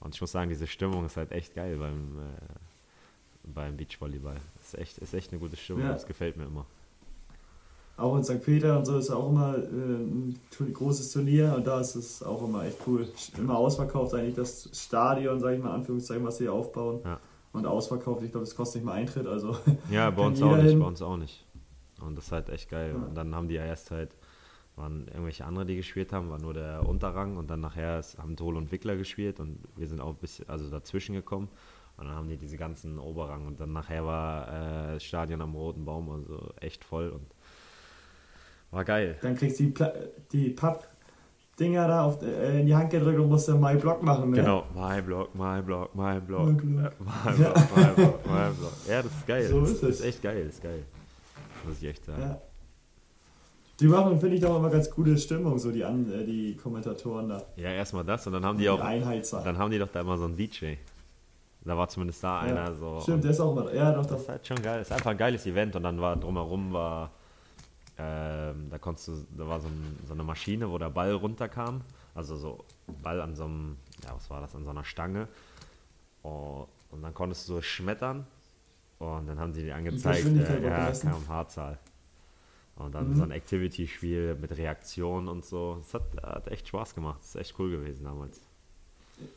Und ich muss sagen, diese Stimmung ist halt echt geil beim, äh, beim Beachvolleyball. Ist echt, ist echt eine gute Stimmung. Ja. Das gefällt mir immer. Auch in St. Peter und so ist auch immer äh, ein großes Turnier und da ist es auch immer echt cool. Immer ausverkauft eigentlich das Stadion, sage ich mal, Anführungszeichen, was sie hier aufbauen. Ja. Und ausverkauft, ich glaube, das kostet nicht mal Eintritt, also Ja, bei uns auch nicht, hin. bei uns auch nicht. Und das ist halt echt geil. Ja. Und dann haben die ja erst halt, waren irgendwelche andere, die gespielt haben, war nur der Unterrang und dann nachher ist, haben Tol und Wickler gespielt und wir sind auch ein bisschen, also dazwischen gekommen. Und dann haben die diese ganzen Oberrang und dann nachher war äh, das Stadion am Roten Baum also echt voll und war geil. dann kriegst du die, Pla die Papp-Dinger da auf, äh, in die Hand gedrückt und musst dann My Block machen, ne? Genau, my block, my block, my block, My block. block, my block, my block. Ja, das ist geil. So das ist das es. ist echt geil, das ist geil. Muss ich echt sagen. Ja. Die machen, finde ich, doch immer ganz gute Stimmung, so die, An äh, die Kommentatoren da. Ja, erstmal das und dann haben die Die auch. Dann haben die doch da immer so einen DJ. Da war zumindest da Ja, einer so. Stimmt, der ist auch mal. Ja, doch, das doch. ist halt schon geil. Das ist einfach ein geiles Event und dann war drumherum war, ähm, da konntest du, da war so, ein, so eine Maschine, wo der Ball runterkam. Also so Ball an so einem, ja, was war das, an so einer Stange. Oh, und dann konntest du so schmettern und dann haben sie dir angezeigt, äh, wird ja, kmh-Zahl. Und dann Mhm. so ein Activity-Spiel mit Reaktion und so. Das hat, hat echt Spaß gemacht. Das ist echt cool gewesen damals.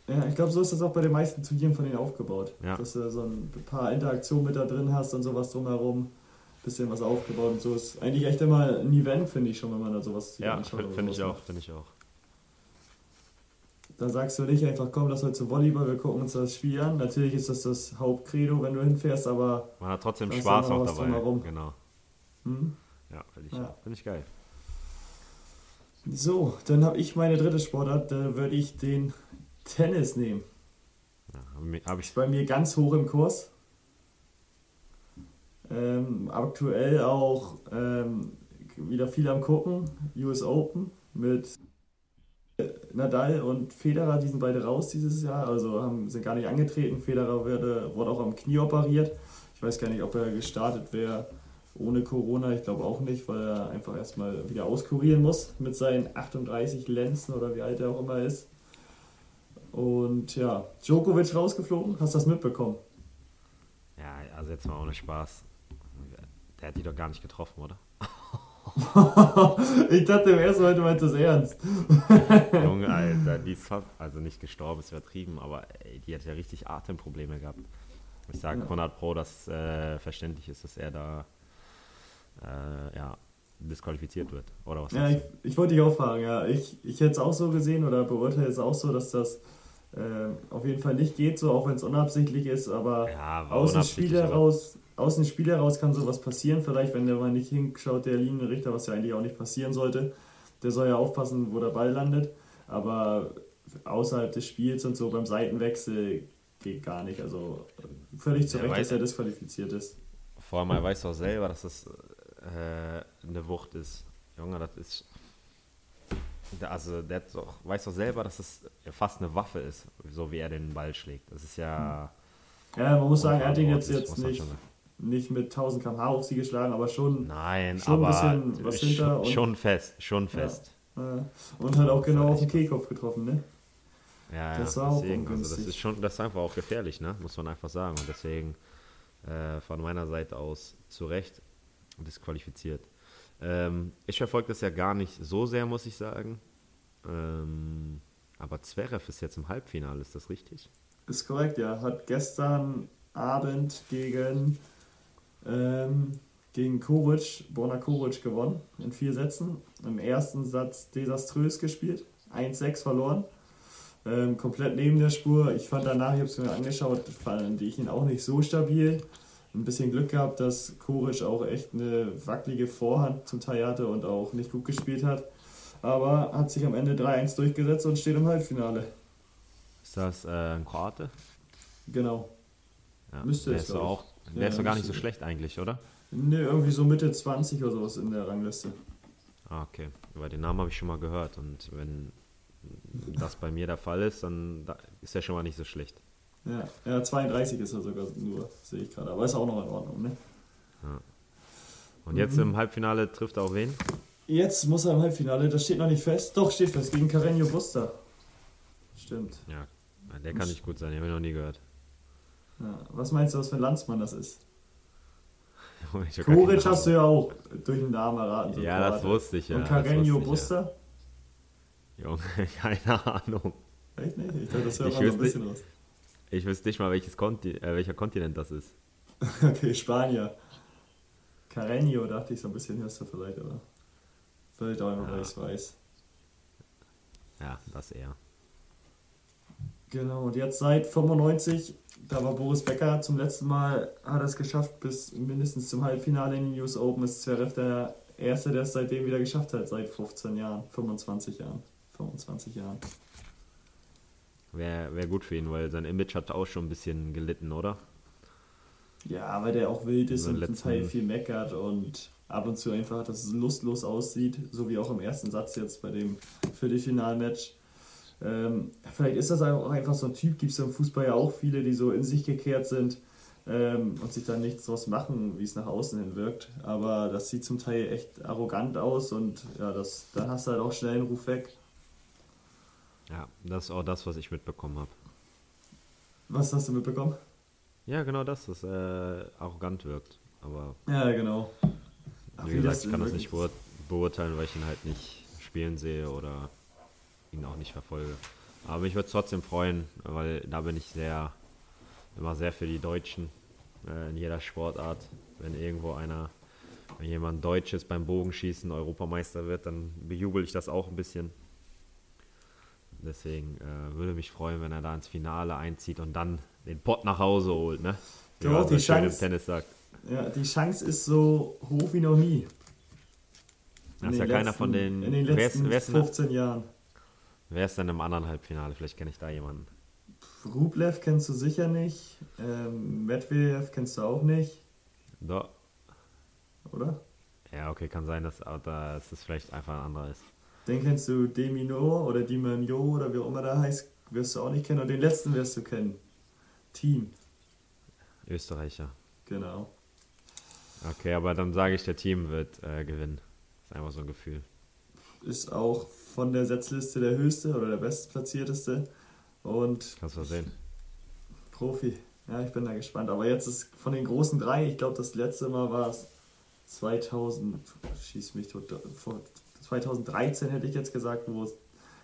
Ja, ich glaube, so ist das auch bei den meisten Turnieren von denen aufgebaut. Ja. Dass du so ein paar Interaktionen mit da drin hast und sowas drumherum. Bisschen was aufgebaut und so. Ist eigentlich echt immer ein Event, finde ich schon, wenn man da sowas Ja, anschaut oder finde ich auch, finde ich auch. Da sagst du nicht einfach, komm, lass heute zu Volleyball, wir gucken uns das Spiel an. Natürlich ist das das Hauptcredo, wenn du hinfährst, aber Man hat trotzdem Spaß auch dabei. drumherum. Genau. hm. Ja, finde ich, Ja. Find ich geil. So, dann habe ich meine dritte Sportart, da würde ich den Tennis nehmen. Ja, Habe hab ich Ist bei mir ganz hoch im Kurs. Ähm, aktuell auch ähm, wieder viel am Gucken. US Open mit Nadal und Federer, die sind beide raus dieses Jahr, also haben, sind gar nicht angetreten. Federer wurde, wurde auch am Knie operiert. Ich weiß gar nicht, ob er gestartet wäre ohne Corona. Ich glaube auch nicht, weil er einfach erstmal wieder auskurieren muss mit seinen 38 Lenzen oder wie alt er auch immer ist. Und ja, Djokovic rausgeflogen. Hast du das mitbekommen? Ja, also jetzt mal ohne Spaß. Der hat die doch gar nicht getroffen, oder? ich dachte im ersten Mal, du meinst das ernst. Junge, Alter, die ist fast, also nicht gestorben, ist übertrieben, aber ey, die hat ja richtig Atemprobleme gehabt. Ich sage Ja. 100 Pro, dass äh, verständlich ist, dass er da äh, ja, disqualifiziert wird. Oder was Ja, ich, ich wollte dich auch fragen, ja. Ich, ich hätte es auch so gesehen oder beurteile es auch so, dass das äh, auf jeden Fall nicht geht, so auch wenn es unabsichtlich ist, aber? Ja, aus dem Spiel heraus, aus dem Spiel heraus kann sowas passieren. Vielleicht, wenn der mal nicht hinschaut, der Linienrichter, was ja eigentlich auch nicht passieren sollte. Der soll ja aufpassen, wo der Ball landet. Aber außerhalb des Spiels und so beim Seitenwechsel geht gar nicht. Also völlig zu Recht, weiß- dass er disqualifiziert ist. Vor allem, er weiß doch selber, dass das äh, eine Wucht ist. Junge, das ist. Also, der doch, weiß doch selber, dass das fast eine Waffe ist, so wie er den Ball schlägt. Das ist ja. Ja, man muss sagen, er hat ihn jetzt, jetzt nicht. Nicht mit 1000 km/h auf sie geschlagen, aber schon. Nein, schon ein aber bisschen was hinter und- schon fest, schon fest. Äh, und hat auch Das genau auf den Kehlkopf getroffen, ne? Ja, ja, Das war auch deswegen, also das ungünstig. ist schon, das ist einfach auch gefährlich, ne? Muss man einfach sagen. Und deswegen äh, von meiner Seite aus zu Recht disqualifiziert. Ähm, ich verfolge das ja gar nicht so sehr, muss ich sagen. Ähm, aber Zverev ist jetzt im Halbfinale, ist das richtig? Ist korrekt, ja. Hat gestern Abend gegen, ähm, gegen Koric, Borna Koric gewonnen in vier Sätzen. Im ersten Satz desaströs gespielt, 1-6 verloren. Ähm, komplett neben der Spur. Ich fand danach, ich habe es mir angeschaut, fand ich ihn auch nicht so stabil. Ein bisschen Glück gehabt, dass Koric auch echt eine wackelige Vorhand zum Teil hatte und auch nicht gut gespielt hat. Aber hat sich am Ende 3-1 durchgesetzt und steht im Halbfinale. Ist das äh, ein Kroate? Genau. Ja, Müsste es, auch, der Ja, ist so gar nicht so schlecht eigentlich, oder? Ne, irgendwie so Mitte 20 oder sowas in der Rangliste. Ah, okay. Über den Namen habe ich schon mal gehört. Und wenn das bei mir der Fall ist, dann da- ist er schon mal nicht so schlecht. Ja, ja 32 ist er sogar nur, sehe ich gerade. Aber ist auch noch in Ordnung, ne? Ja. Und jetzt im Halbfinale trifft er auch wen? Jetzt muss er im Halbfinale, das steht noch nicht fest. Doch, steht fest, gegen Carreño Buster. Stimmt. Ja, der kann nicht gut sein, den habe ich noch nie gehört. Ja, was meinst du, was für ein Landsmann das ist? Koric hast du ja auch durch den Namen erraten. so Ja, das Kroate. wusste ich ja. Und das Carreño Buster? Ja. Junge, keine Ahnung. Echt nicht? Ich dachte, das hört man so ein bisschen raus. Ich wüsste nicht mal, welches Konti äh, welcher Kontinent das ist. Okay, Spanier. Carreño dachte ich so ein bisschen, hörst du vielleicht, aber vielleicht auch weil Ja. ich es weiß. Ja, das eher. Genau, und jetzt seit 95, da war Boris Becker zum letzten Mal, hat er es geschafft, bis mindestens zum Halbfinale in den US Open ist Zverev der Erste, der es seitdem wieder geschafft hat, seit 15 Jahren, 25 Jahren. 25 Jahren. Wäre wär gut für ihn, weil sein Image hat auch schon ein bisschen gelitten, oder? Ja, weil der auch wild ist und zum Teil viel meckert und ab und zu einfach, dass es lustlos aussieht, so wie auch im ersten Satz jetzt bei dem Viertelfinalmatch. Ähm, vielleicht ist das auch einfach so ein Typ, gibt es im Fußball ja auch viele, die so in sich gekehrt sind ähm, und sich dann nichts draus machen, wie es nach außen hin wirkt. Aber das sieht zum Teil echt arrogant aus und ja, das, dann hast du halt auch schnell einen Ruf weg. Ja, das ist auch das, was ich mitbekommen habe. Was hast du mitbekommen? Ja, genau das, dass er arrogant wirkt. Aber Ja, genau. Ach, wie gesagt, ich kann das nicht beur beurteilen, weil ich ihn halt nicht spielen sehe oder ihn auch nicht verfolge. Aber mich würde es trotzdem freuen, weil da bin ich sehr, immer sehr für die Deutschen äh, in jeder Sportart. Wenn irgendwo einer, wenn jemand Deutsches beim Bogenschießen Europameister wird, dann bejubel ich das auch ein bisschen. Deswegen äh, würde mich freuen, wenn er da ins Finale einzieht und dann den Pott nach Hause holt, ne? Wie Ja, die Chance- Tennis sagt. Ja, die Chance ist so hoch wie noch nie. Das ist ja den keiner letzten- von den. In den wer, letzten ist, wer, ist denn, 15 Jahren. Wer ist denn im anderen Halbfinale? Vielleicht kenne ich da jemanden. Rublev kennst du sicher nicht. Ähm, Medvedev kennst du auch nicht, Da. oder? Ja, okay, kann sein, dass, dass das vielleicht einfach ein anderer ist. Den kennst du Demino oder Dimanio oder wie auch immer der heißt, wirst du auch nicht kennen. Und den letzten wirst du kennen. Team, Österreicher. genau. Okay, aber dann sage ich, der Team wird äh, gewinnen. Ist einfach so ein Gefühl. Ist auch von der Setzliste der höchste oder der bestplatzierteste. Und Kannst du mal sehen. Profi. Ja, ich bin da gespannt. Aber jetzt ist von den großen drei, ich glaube, das letzte Mal war es 2000, schieß mich tot, vor 2013 hätte ich jetzt gesagt, wo es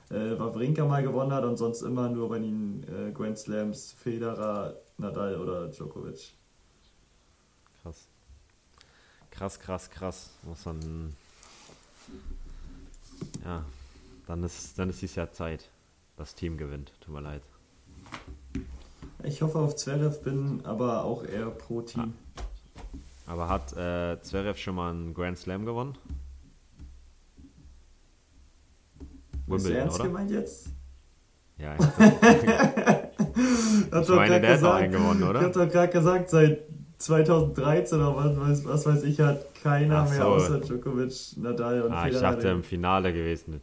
äh, Wawrinka mal gewonnen hat und sonst immer nur bei den äh, Grand Slams Federer, Nadal oder Djokovic. Krass. Krass, krass, krass. Muss man. Ja, dann ist, dann ist dies Jahr Zeit. Das Team gewinnt. Tut mir leid. Ich hoffe auf Zverev, bin aber auch eher pro Team. Aber hat äh, Zverev schon mal einen Grand Slam gewonnen? Ist Wimbledon, ernst oder? gemeint jetzt? Ja, Hat ich doch meine, der hat auch gesagt- einen gewonnen, Ich oder? habe doch gerade gesagt, seit 2013 oder was weiß, was weiß ich, hat keiner Ach mehr so. außer Djokovic, Nadal und Ah, ich Federer. dachte im Finale gewesen.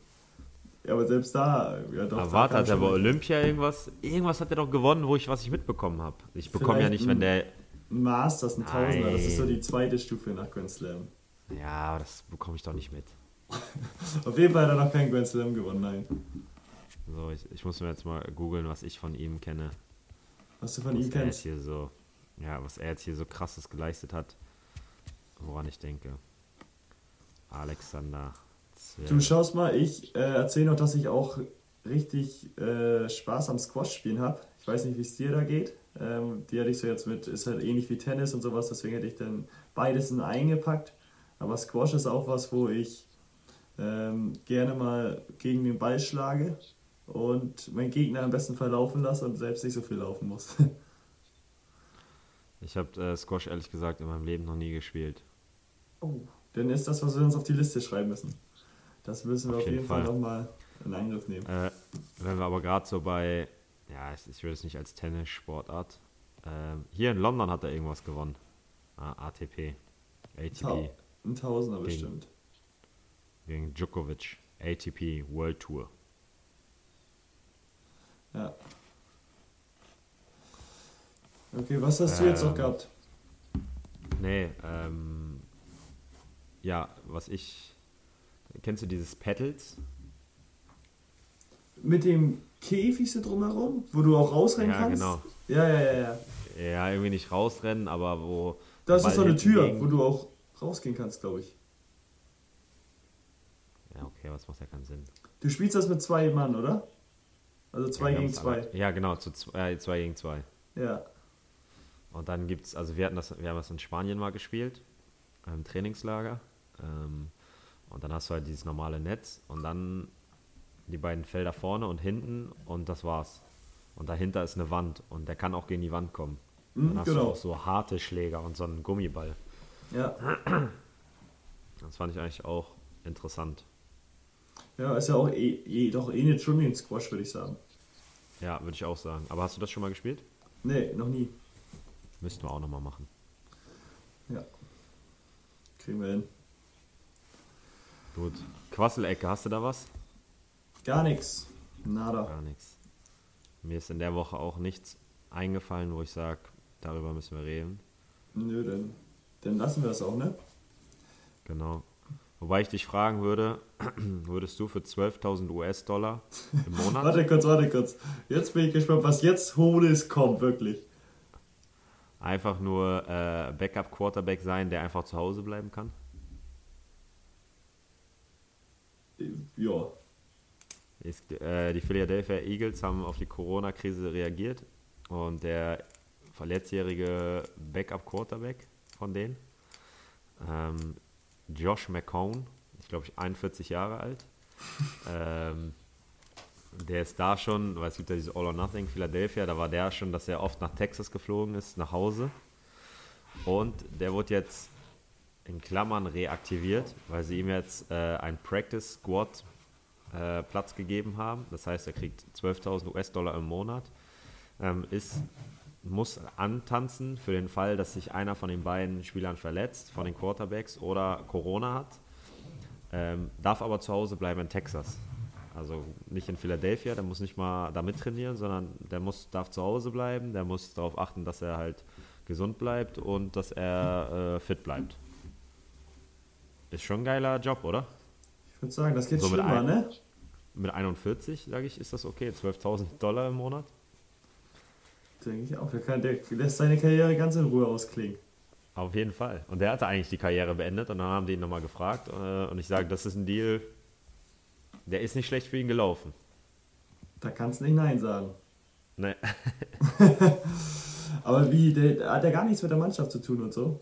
Ja, aber selbst da, ja doch. Aber warte, hat er bei Olympia irgendwas? Irgendwas hat er doch gewonnen, wo ich was ich mitbekommen habe. Ich bekomme ja nicht, wenn der. Ein Masters, ein Tausender, das ist so die zweite Stufe nach Grand Slam. Ja, das bekomme ich doch nicht mit. Auf jeden Fall hat er noch keinen Grand Slam gewonnen, nein. So, ich, ich muss mir jetzt mal googeln, was ich von ihm kenne. Was du von was ihm er jetzt kennst. hier so, ja, was er jetzt hier so krasses geleistet hat, woran ich denke. Alexander Du schaust mal, ich äh, erzähle noch, dass ich auch richtig äh, Spaß am Squash spielen habe. Ich weiß nicht, wie es dir da geht. Ähm, die hatte ich so jetzt mit, ist halt ähnlich wie Tennis und sowas, deswegen hätte ich dann beides in eingepackt. Aber Squash ist auch was, wo ich ähm, gerne mal gegen den Ball schlage und meinen Gegner am besten verlaufen lasse und selbst nicht so viel laufen muss. Ich habe äh, Squash ehrlich gesagt in meinem Leben noch nie gespielt. Oh, dann ist das, was wir uns auf die Liste schreiben müssen. Das müssen wir Auf auf, jeden jeden Fall Fall. nochmal in Angriff nehmen. Äh, wenn wir aber gerade so bei, ja, ich, würde es nicht als Tennissportart. Ähm, hier in London hat er irgendwas gewonnen. Ah, ATP, ATP Ein Tausender Gegen- bestimmt. gegen Djokovic, ATP World Tour. Ja. Okay, was hast du jetzt noch Ähm, gehabt? Nee, ähm, ja, was ich. Kennst du dieses Pedals? Mit dem Käfig so drumherum, wo du auch rausrennen Ja, kannst? genau. Ja, ja, ja, ja. Ja, irgendwie nicht rausrennen, aber wo. Das ist so eine Tür, gegen- wo du auch rausgehen kannst, glaube ich. Ja, okay, was macht ja keinen Sinn. Du spielst das mit zwei Mann, oder? Also zwei ja, gegen zwei. anders. Ja, genau, zu zwei, äh, zwei gegen zwei. Ja. Und dann gibt's, also wir hatten das, wir haben das in Spanien mal gespielt, im Trainingslager. Ähm, und dann hast du halt dieses normale Netz und dann die beiden Felder vorne und hinten und das war's. Und dahinter ist eine Wand und der kann auch gegen die Wand kommen. Hm, Dann hast du genau. auch so harte Schläger und so einen Gummiball. Ja. Das fand ich eigentlich auch interessant. ja, ist ja auch eh, eh, doch eh nicht schon den Squash, würde ich sagen. Ja, würde ich auch sagen. Aber hast du das schon mal gespielt? Nee, noch nie. Müssten wir auch nochmal machen. Ja. Kriegen wir hin. Gut. Quasselecke, hast du da was? Gar nichts. Nada. Gar nichts. Mir ist in der Woche auch nichts eingefallen, wo ich sage, darüber müssen wir reden. Nö, dann, dann lassen wir das auch, ne? Genau. Wobei ich dich fragen würde, würdest du für 12.000 US-Dollar im Monat Warte kurz, warte kurz. Jetzt bin ich gespannt, was jetzt Hohles kommt, wirklich. einfach nur äh, Backup-Quarterback sein, der einfach zu Hause bleiben kann? Ja. Ist, äh, die Philadelphia Eagles haben auf die Corona-Krise reagiert und der letztjährige Backup-Quarterback von denen, ähm, Josh McCown, ich glaube, 41 Jahre alt, ähm, der ist da schon, weil es gibt ja diese All or Nothing Philadelphia, da war der schon, dass er oft nach Texas geflogen ist, nach Hause. Und der wurde jetzt in Klammern reaktiviert, weil sie ihm jetzt äh, ein Practice Squad äh, Platz gegeben haben. Das heißt, er kriegt 12.000 US-Dollar im Monat. Ähm, ist, muss antanzen für den Fall, dass sich einer von den beiden Spielern verletzt, von den Quarterbacks oder Corona hat. Ähm, darf aber zu Hause bleiben in Texas. Also nicht in Philadelphia, der muss nicht mal da mittrainieren, sondern der muss, darf zu Hause bleiben, der muss darauf achten, dass er halt gesund bleibt und dass er äh, fit bleibt. Ist schon ein geiler Job, oder? Ich würde sagen, das geht So mit schlimmer, ein- ne? Mit 41, sage ich, ist das okay. 12.000 Dollar im Monat. Denke ich auch. Der, kann, der lässt seine Karriere ganz in Ruhe ausklingen. Auf jeden Fall. Und der hatte eigentlich die Karriere beendet und dann haben die ihn nochmal gefragt. Äh, und ich sage, das ist ein Deal, der ist nicht schlecht für ihn gelaufen. Da kannst du nicht Nein sagen. Ne. Aber wie, der, hat der gar nichts mit der Mannschaft zu tun und so?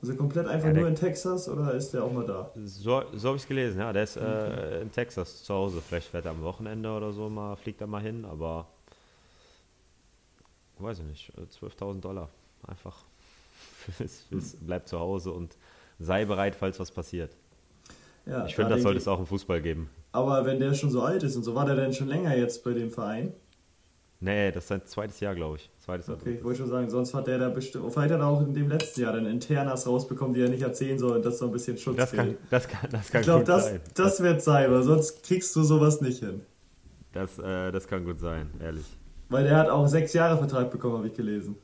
Also komplett einfach Ja, nur in Texas oder ist der auch mal da? So, so habe ich es gelesen, ja. Der ist äh, in Texas zu Hause. Vielleicht fährt er am Wochenende oder so mal, fliegt er mal hin, aber weiß ich nicht, äh, 12.000 Dollar. Einfach bleib zu Hause und sei bereit, falls was passiert. Ja, Ich finde, das sollte es auch im Fußball geben. Aber wenn der schon so alt ist und so, war der denn schon länger jetzt bei dem Verein? Nee, das ist sein zweites Jahr, glaube ich. Zweites oder Okay, ich wollte schon sagen, sonst hat der da bestimmt. Vielleicht hat er auch in dem letzten Jahr dann Internas rausbekommen, die er nicht erzählen soll und das so ein bisschen Schutz Das kann, das kann, das kann Ich glaube, das, sein. das wird sein, weil sonst kriegst du sowas nicht hin. Das, äh, das kann gut sein, ehrlich. Weil der hat auch einen sechs Jahre Vertrag bekommen, habe ich gelesen.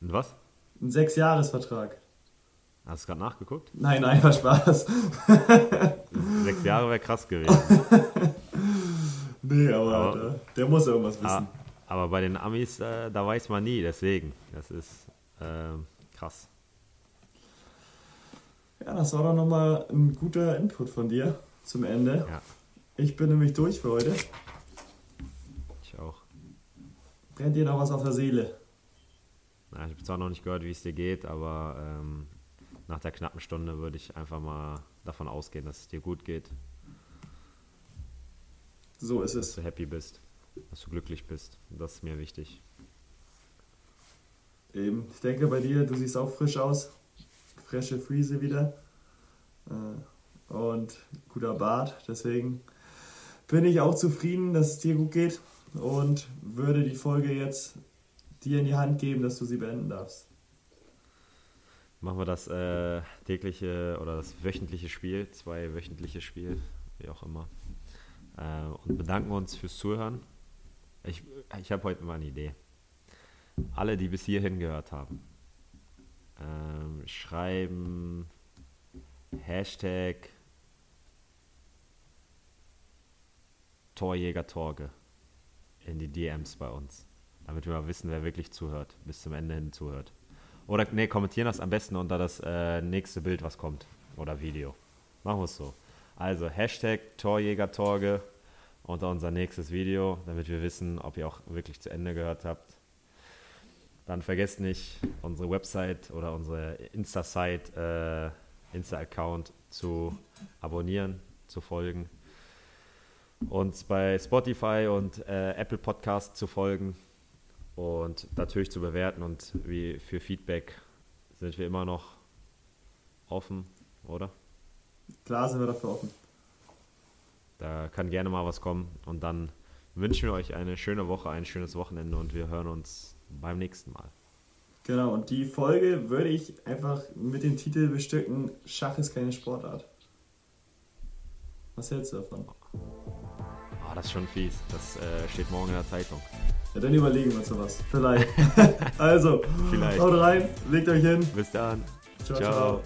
Und was? Ein sechs Jahres Vertrag. Hast du gerade nachgeguckt? Nein, nein, war Spaß. Sechs Jahre wäre krass gewesen. Nee, aber, Aber- der, der muss irgendwas wissen. Ah, aber bei den Amis, äh, da weiß man nie, deswegen. Das ist ähm, krass. Ja, das war doch nochmal ein guter Input von dir zum Ende. Ja, Ich bin nämlich durch für heute. ich auch. Brennt dir noch was auf der Seele? Na, ich habe zwar noch nicht gehört, wie es dir geht, aber ähm, nach der knappen Stunde würde ich einfach mal davon ausgehen, dass es dir gut geht, So ist dass es. du happy bist, dass du glücklich bist. Das ist mir wichtig. Eben. Ich denke bei dir, du siehst auch frisch aus. Frische Friese wieder. Äh, Und guter Bart. Deswegen bin ich auch zufrieden, dass es dir gut geht. Und würde die Folge jetzt dir in die Hand geben, dass du sie beenden darfst. Machen wir das äh, tägliche oder das wöchentliche Spiel, zwei wöchentliche Spiel, wie auch immer. Äh, und bedanken uns fürs Zuhören. Ich, ich habe heute mal eine Idee. Alle, die bis hierhin gehört haben, ähm, schreiben Hashtag Torjäger Torge in die DMs bei uns. Damit wir mal wissen, wer wirklich zuhört, bis zum Ende hin zuhört. Oder nee, kommentieren das am besten unter das äh, nächste Bild, was kommt. Oder Video. Machen wir es so. Also Hashtag Torjäger Torge unter unser nächstes Video, damit wir wissen, ob ihr auch wirklich zu Ende gehört habt. Dann vergesst nicht, unsere Website oder unsere Insta-Site, äh, Insta-Account zu abonnieren, zu folgen. Uns bei Spotify und äh, Apple Podcast zu folgen und natürlich zu bewerten. Und wie für Feedback sind wir immer noch offen, oder? Klar sind wir dafür offen. Da kann gerne mal was kommen. Und dann wünschen wir euch eine schöne Woche, ein schönes Wochenende und wir hören uns beim nächsten Mal. Genau, und die Folge würde ich einfach mit dem Titel bestücken: Schach ist keine Sportart. Was hältst du davon? Oh, das ist schon fies. Das äh, steht morgen in der Zeitung. Ja, dann überlegen wir uns sowas. Vielleicht. also, Vielleicht. haut rein, legt euch hin. Bis dann. ciao. Ciao. ciao.